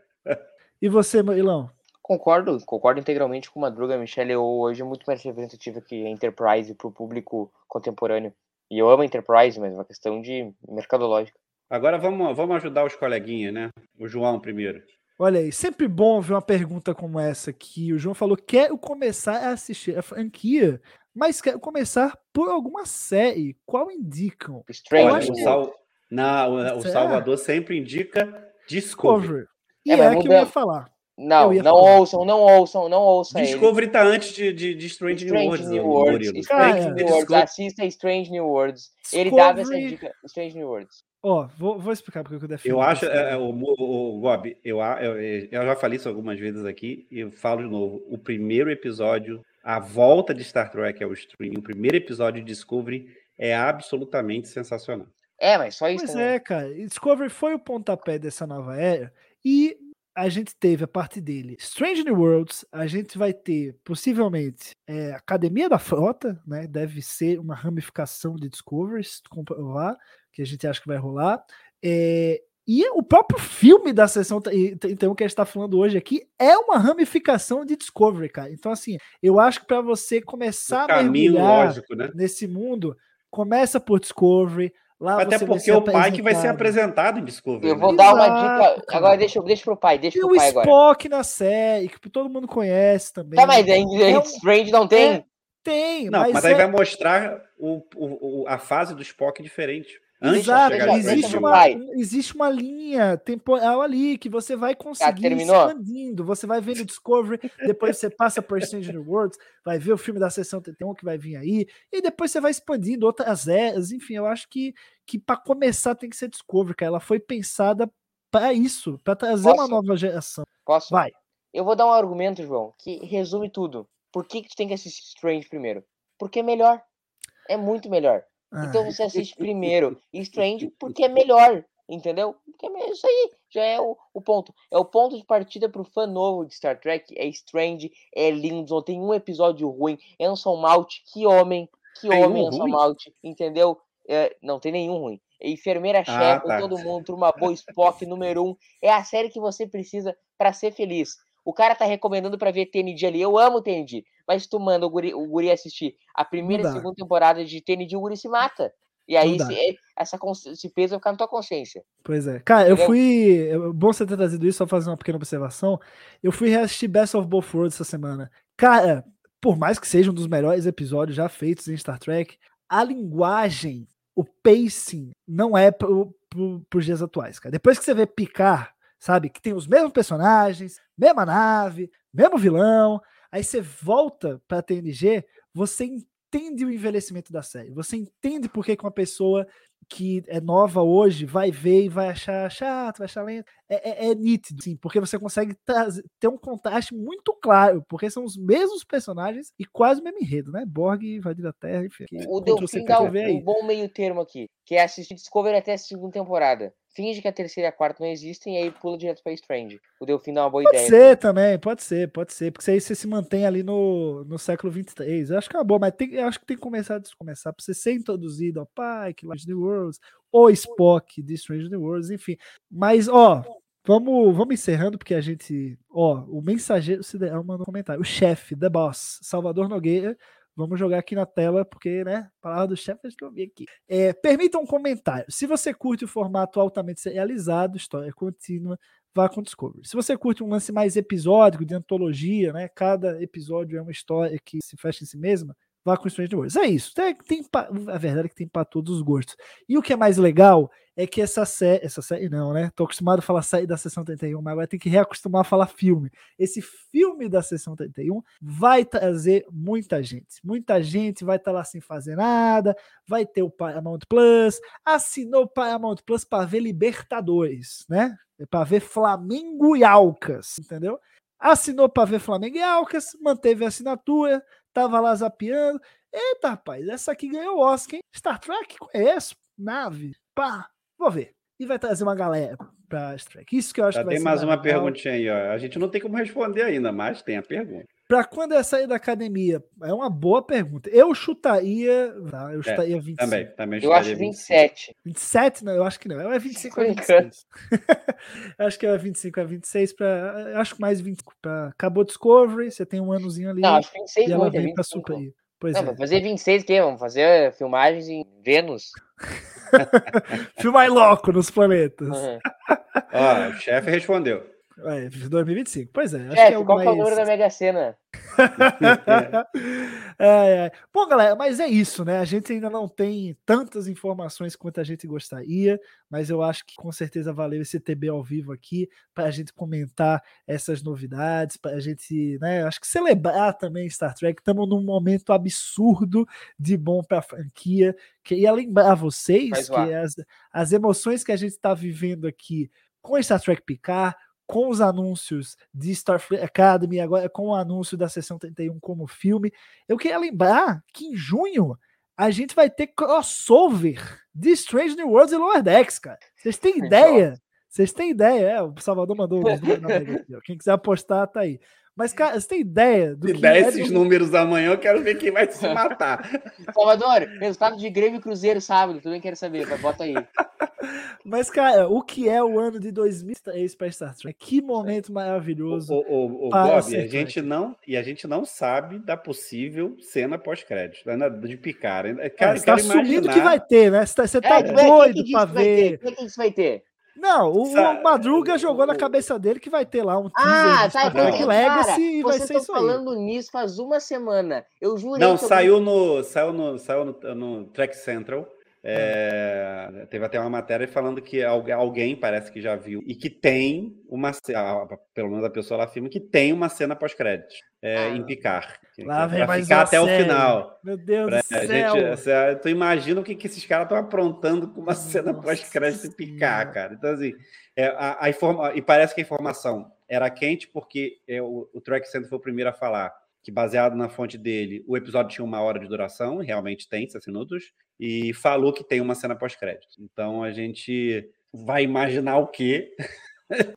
E você, Marilão? Concordo, concordo integralmente com o Madruga. A Michelle Yeoh hoje é muito mais representativa que a Enterprise para o público contemporâneo. E eu amo a Enterprise, mas é uma questão de mercadológica. Agora vamos, vamos ajudar os coleguinhas, né? O João primeiro. Olha aí, sempre bom ver uma pergunta como essa que o João falou: quero começar a assistir a franquia, mas quero começar por alguma série. Qual indicam? Strange. O, Sal... Não, o, Salvador sempre indica Discovery. Discovery. E é, é que eu ia falar. Não, não falar. ouçam, não ouçam, não ouçam. Discovery ele. tá antes de, de, de Strange, Strange New Worlds. New Worlds. Strange New Worlds. Assista Strange New Worlds. Discovery... Ele dava essa dica. Strange New Worlds. Ó, oh, vou, vou, explicar porque eu defendo. Eu acho, é, é, o, o, o Bob, eu, eu, eu já falei isso algumas vezes aqui e eu falo de novo. O primeiro episódio, a volta de Star Trek ao stream, o primeiro episódio de Discovery é absolutamente sensacional. É, mas só isso. Pois também. é, cara. Discovery foi o pontapé dessa nova era e a gente teve a parte dele Strange New Worlds, a gente vai ter possivelmente é, Academia da Frota, né? Deve ser uma ramificação de Discovery, comprovar que a gente acha que vai rolar. É, e o próprio filme da sessão 31 que a gente está falando hoje aqui é uma ramificação de Discovery, cara. Então, assim, eu acho que para você começar a mergulhar lógico, né? nesse mundo, começa por Discovery, Lá Até porque o pai que vai ser apresentado em Discovery. Eu vou né? dar uma dica. Agora deixa, deixa pro pai. Deixa e pro o pai Spock agora. na série, que todo mundo conhece também. Tá, mas em é um... Strange não tem? É, tem. Não, mas, mas aí é... vai mostrar o, o, a fase do Spock diferente. Antes Exato, existe, uma, existe uma linha temporal ali que você vai conseguir expandindo. Você vai vendo Discovery, depois você passa por Stranger Worlds, vai ver o filme da sessão 31 que vai vir aí, e depois você vai expandindo outras eras. Enfim, eu acho que, que para começar tem que ser Discovery, cara. Ela foi pensada para isso, para trazer Posso? uma nova geração. Posso? Vai. Eu vou dar um argumento, João, que resume tudo. Por que, que tu tem que assistir Strange primeiro? Porque é melhor. É muito melhor. Então você assiste primeiro Strange porque é melhor, entendeu? Porque é isso aí, já é o, o ponto. É o ponto de partida pro fã novo de Star Trek. É Strange, é lindo, não tem um episódio ruim. Anson Malt, que homem, que tem homem um Anson Malt, entendeu? É, não tem nenhum ruim. enfermeira-chefe, Ah, tá. todo mundo, turma boa, Spock número um. É a série que você precisa pra ser feliz. O cara tá recomendando pra ver TND ali. Eu amo TND. Mas tu manda o guri, o guri assistir a primeira e segunda temporada de TND, o guri se mata. E aí esse, essa, cons- esse peso vai ficar na tua consciência. Pois é. Cara, eu fui. é Bom você ter trazido isso, só fazer uma pequena observação. Eu fui reassistir Best of Both Worlds essa semana. Cara, por mais que seja um dos melhores episódios já feitos em Star Trek, a linguagem, o pacing, não é pro, pro, pros dias atuais, cara. Depois que você vê Picar, sabe, que tem os mesmos personagens, mesma nave, mesmo vilão, aí você volta pra TNG, você entende o envelhecimento da série. Você entende por que que uma pessoa que é nova hoje vai ver e vai achar chato, vai achar lento. É, é- é nítido, sim, porque você consegue ter um contraste muito claro, porque são os mesmos personagens e quase o mesmo enredo, né? Borg, Invadir a Terra, enfim. O Delfim dá um, aí. um bom meio termo aqui, que é assistir Discovery até a segunda temporada. Finge que a terceira e a quarta não existem e aí pula direto pra Strange. O Delfim dá uma boa Pode ideia. ser também, pode ser, pode ser, porque aí você se mantém ali no, no século 23. Eu acho que é uma boa, mas tem, eu acho que tem que começar a começar pra você ser introduzido ao Pike, Strange New Worlds, ou Spock de Strange New Worlds, enfim. Mas, ó, vamos, vamos encerrando, porque a gente, ó, o mensageiro sideral mandou um comentário. O chefe, The Boss, Salvador Nogueira, Vamos jogar aqui na tela, porque, né? Palavra do chefe acho que eu vi aqui. É, permita um comentário. Se você curte o formato altamente serializado, história contínua, vá com Discovery. Se você curte um lance mais episódico, de antologia, né? Cada episódio é uma história que se fecha em si mesma, vá com Strange Worlds. É isso. Tem, tem a verdade é que tem para todos os gostos. E o que é mais legal é que essa série. Essa série não, né? Tô acostumado a falar série da sessão 31, mas agora tem que reacostumar a falar filme. Esse filme da sessão 31 vai trazer muita gente. Muita gente vai estar lá sem fazer nada. Vai ter o Paramount Plus. Assinou o Paramount Plus para ver Libertadores, né? Para ver Flamengo e Alcas, entendeu? Assinou para ver Flamengo e Alcas, manteve a assinatura, tava lá zapeando. Eita, rapaz, essa aqui ganhou o Oscar, hein? Star Trek, conheço. Nave, pá, vou ver. E vai trazer uma galera pra Star Trek. Isso que eu acho Já que vai tem ser mais uma legal. perguntinha aí, ó. A gente não tem como responder ainda, mas tem a pergunta. Pra quando eu sair da academia? É uma boa pergunta. Eu chutaria. Tá, eu chutaria 25. Também, também Eu acho chutaria 27. 27? Não, eu acho que não. É 25 a Brincando. 26. Eu acho que é 25 a 26 para. Eu acho que mais 25 para. Acabou Discovery, você tem um anozinho ali Não, acho que 26 e ela muito, é vem pra 25. suprir. Pois Não, é. fazer 26 o quê? Vamos fazer filmagens em Vênus. Filmar louco nos planetas. Uhum. Ó, o chefe respondeu. É, 2025. Pois é. Acho que é o qual que é o mais... número da Mega Sena? Ai, ai. Bom, galera, mas é isso, né? A gente ainda não tem tantas informações quanto a gente gostaria, mas eu acho que com certeza valeu esse TB ao vivo aqui para a gente comentar essas novidades, para a gente, né? Acho que celebrar também Star Trek. Estamos num momento absurdo de bom para a franquia. Queria lembrar vocês Vai que as, as emoções que a gente está vivendo aqui com Star Trek Picard, com os anúncios de Starfleet Academy, agora com o anúncio da sessão 31 como filme. Eu queria lembrar que em junho a gente vai ter crossover de Strange New Worlds e Lower Decks, cara. Vocês têm ideia? Vocês têm ideia? É, o Salvador mandou. Quem quiser apostar, tá aí. Mas, cara, vocês têm ideia do Se que der é esses do- números amanhã, eu quero ver quem vai se matar. Salvador, resultado de Grêmio e Cruzeiro sábado, também quero saber, bota aí. Mas, cara, o que é o ano de 2003 para Star Trek? Que momento O, maravilhoso. o, o, o Para Bob, a gente não, e a gente não sabe da possível cena pós-crédito, né, de picar. Cara, você tá quero assumindo que vai ter, né? Você tá, você tá É, é que doido ter? ver. É que disse que vai ter? Não, o, o Madruga jogou na cabeça dele que vai ter lá um teaser Ah, de tá. Então, Legacy cara, e vai ser isso aí. falando nisso faz uma semana. Eu jurei Não, que eu- saiu no, saiu no, saiu no, no Track Central. É, teve até uma matéria falando que algu- alguém parece que já viu e que tem uma ce- ah, pelo menos a pessoa lá afirma que tem uma cena pós-crédito é, Ah. em picar. Lá vem mais ficar até o série. final. Meu Deus Pra- do céu. gente, tu imagina o que, que esses caras estão aprontando com uma cena pós-crédito em picar, cara. Então, assim, é, a, a informa- e parece que a informação era quente porque é, o, o Track Center foi o primeiro a falar que, baseado na fonte dele, o episódio tinha uma hora de duração, realmente tem, 7 minutos, e falou que tem uma cena pós-crédito. Então, a gente vai imaginar o quê?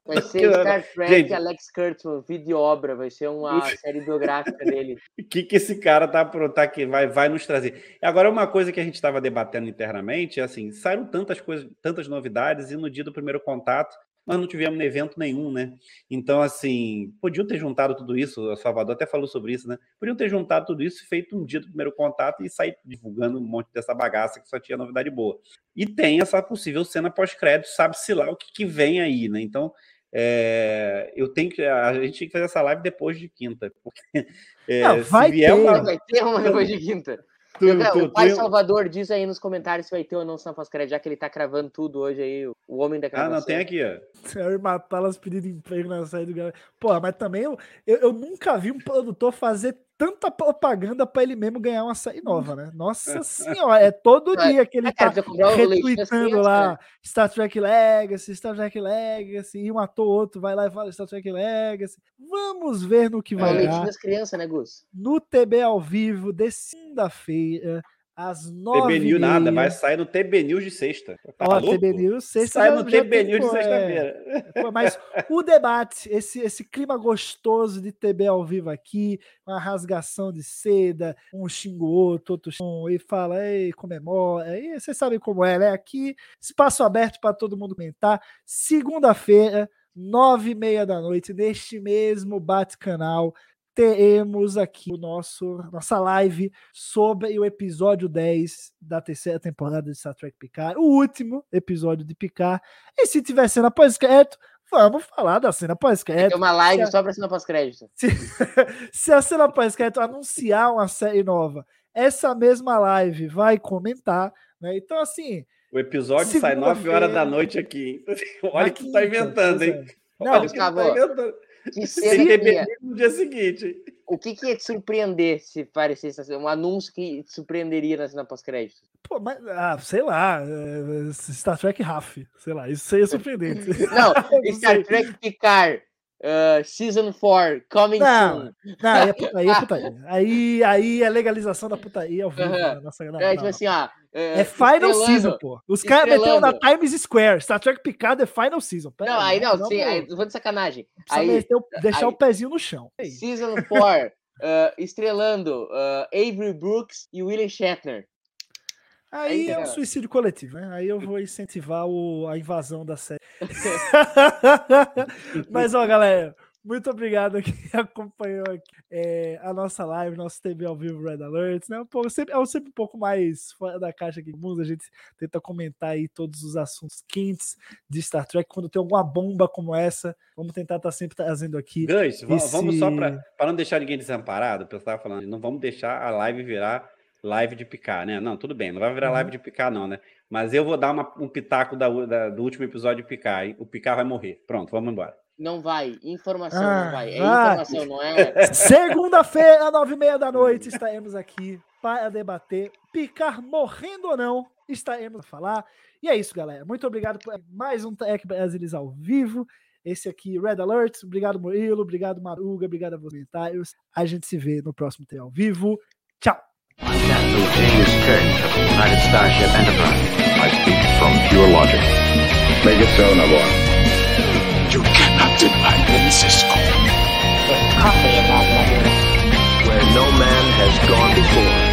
Vai ser Star Trek, Gente. Alex Kurtzman, vídeo obra, vai ser uma série biográfica dele. O que, que esse cara tá, pro- tá que vai, vai nos trazer? Agora, uma coisa que a gente estava debatendo internamente é assim: saíram tantas coisas, tantas novidades, e no dia do primeiro contato nós não tivemos evento nenhum, né? Então, assim, podiam ter juntado tudo isso, o Salvador até falou sobre isso, né? Podiam ter juntado tudo isso, feito um dia do primeiro contato e sair divulgando um monte dessa bagaça que só tinha novidade boa. E tem essa possível cena pós-crédito, sabe-se lá o que, que vem aí, né? Então, é, eu tenho que. A gente tem que fazer essa live depois de quinta. Porque é, Não, vai se vier ter. uma. Vai ter uma depois de quinta. Tu- tu- o pai tu- Salvador diz aí nos comentários se vai ter ou não cena pós-crédito, já que ele tá cravando tudo hoje aí, o homem da Ah, gravação. não, tem aqui, ó. Harry Matalas pedindo emprego na série do galera. Porra, mas também eu, eu, eu nunca vi um produtor fazer tanta propaganda pra ele mesmo ganhar uma série nova, né? Nossa senhora, é todo É, dia que ele tá retweetando crianças, lá né? Star Trek Legacy, Star Trek Legacy, e um ator outro vai lá e fala Star Trek Legacy. Vamos ver no que É vai leitinho dar das crianças, né, Gus? no TB ao vivo de segunda-feira, às nove TB News nada, vai sair no TB News de sexta. Tá Ó? TB News, sexta Sai no TB News de pô, é, sexta-feira. Pô, Mas o debate, esse, esse clima gostoso de TB ao vivo aqui, uma rasgação de seda, um xinga o outro, outro xinga e fala, ei, comemora, e vocês sabem como é, né? Aqui, espaço aberto para todo mundo comentar. Segunda-feira, nove e meia da noite, neste mesmo bate-canal, teremos aqui o nosso nossa live sobre o episódio 10 da terceira temporada de Star Trek Picard, o último episódio de Picard. E se tiver cena pós-crédito, vamos falar da cena Tem pós-crédito. uma live se- só pra cena pós-crédito. Se, se a cena pós-crédito anunciar uma série nova, essa mesma live vai comentar, né? Então, assim. O episódio sai 9 horas da noite aqui. hein? Olha que tu tá quinta, inventando, hein? é. Olha Não, o que tu tá inventando. Que cena que no dia seguinte. O que, que ia te surpreender se parecesse assim, um anúncio que te surpreenderia na cena pós-crédito? Pô, mas, ah, sei lá, é, Star Trek Raf, sei lá, isso seria surpreendente. Não, Star. Trek Picard, uh, Season 4, coming Não, soon. Não, aí é putaria, é putaria. Aí, aí é legalização da putaria ao vivo. Né? Nossa, não, É, não, tipo assim, ó. É Final estrelando- Season, pô. Os caras meteram na. Times Square. Star Trek Picard é Final Season. Pera Não, aí não, vamos- sim, aí, falando de sacanagem. Aí, meter o- deixar aí- o pezinho no chão. Aí. Season 4, uh, estrelando uh, Avery Brooks e William Shatner. Aí é um cara. suicídio coletivo, né? Aí eu vou incentivar o- a invasão da série. Mas, ó, galera, muito obrigado a quem acompanhou aqui, é, a nossa live, nosso TV ao vivo Red Alerts, né? Um pouco, sempre, é sempre um pouco mais fora da caixa aqui do mundo, a gente tenta comentar aí todos os assuntos quentes de Star Trek. Quando tem alguma bomba como essa, vamos tentar estar sempre trazendo aqui. Gans, va- vamos só para não deixar ninguém desamparado, o pessoal falando, não vamos deixar a live virar live de picar, né? Não, tudo bem, não vai virar Uhum. live de picar, não, né? Mas eu vou dar uma- um pitaco da da- do último episódio de picar, hein? O picar vai morrer. Pronto, vamos embora. Não vai, informação Ah, não vai. É vai. informação, não é? Segunda-feira, nove e meia da noite, estaremos aqui para debater picar morrendo ou não. Estaremos a falar. E é isso, galera. Muito obrigado por mais um Tech Brasilis ao vivo. Esse aqui, Red Alert. Obrigado, Murilo. Obrigado, Maruga. Obrigado a vocês. A gente se vê no próximo T ao vivo. Tchau. I'm Captain James Kirk of the United Starship Enterprise. I speak from pure logic. Make it so, Nabor. You cannot deny me, Cisco. There's coffee in that letter. Where no man has gone before.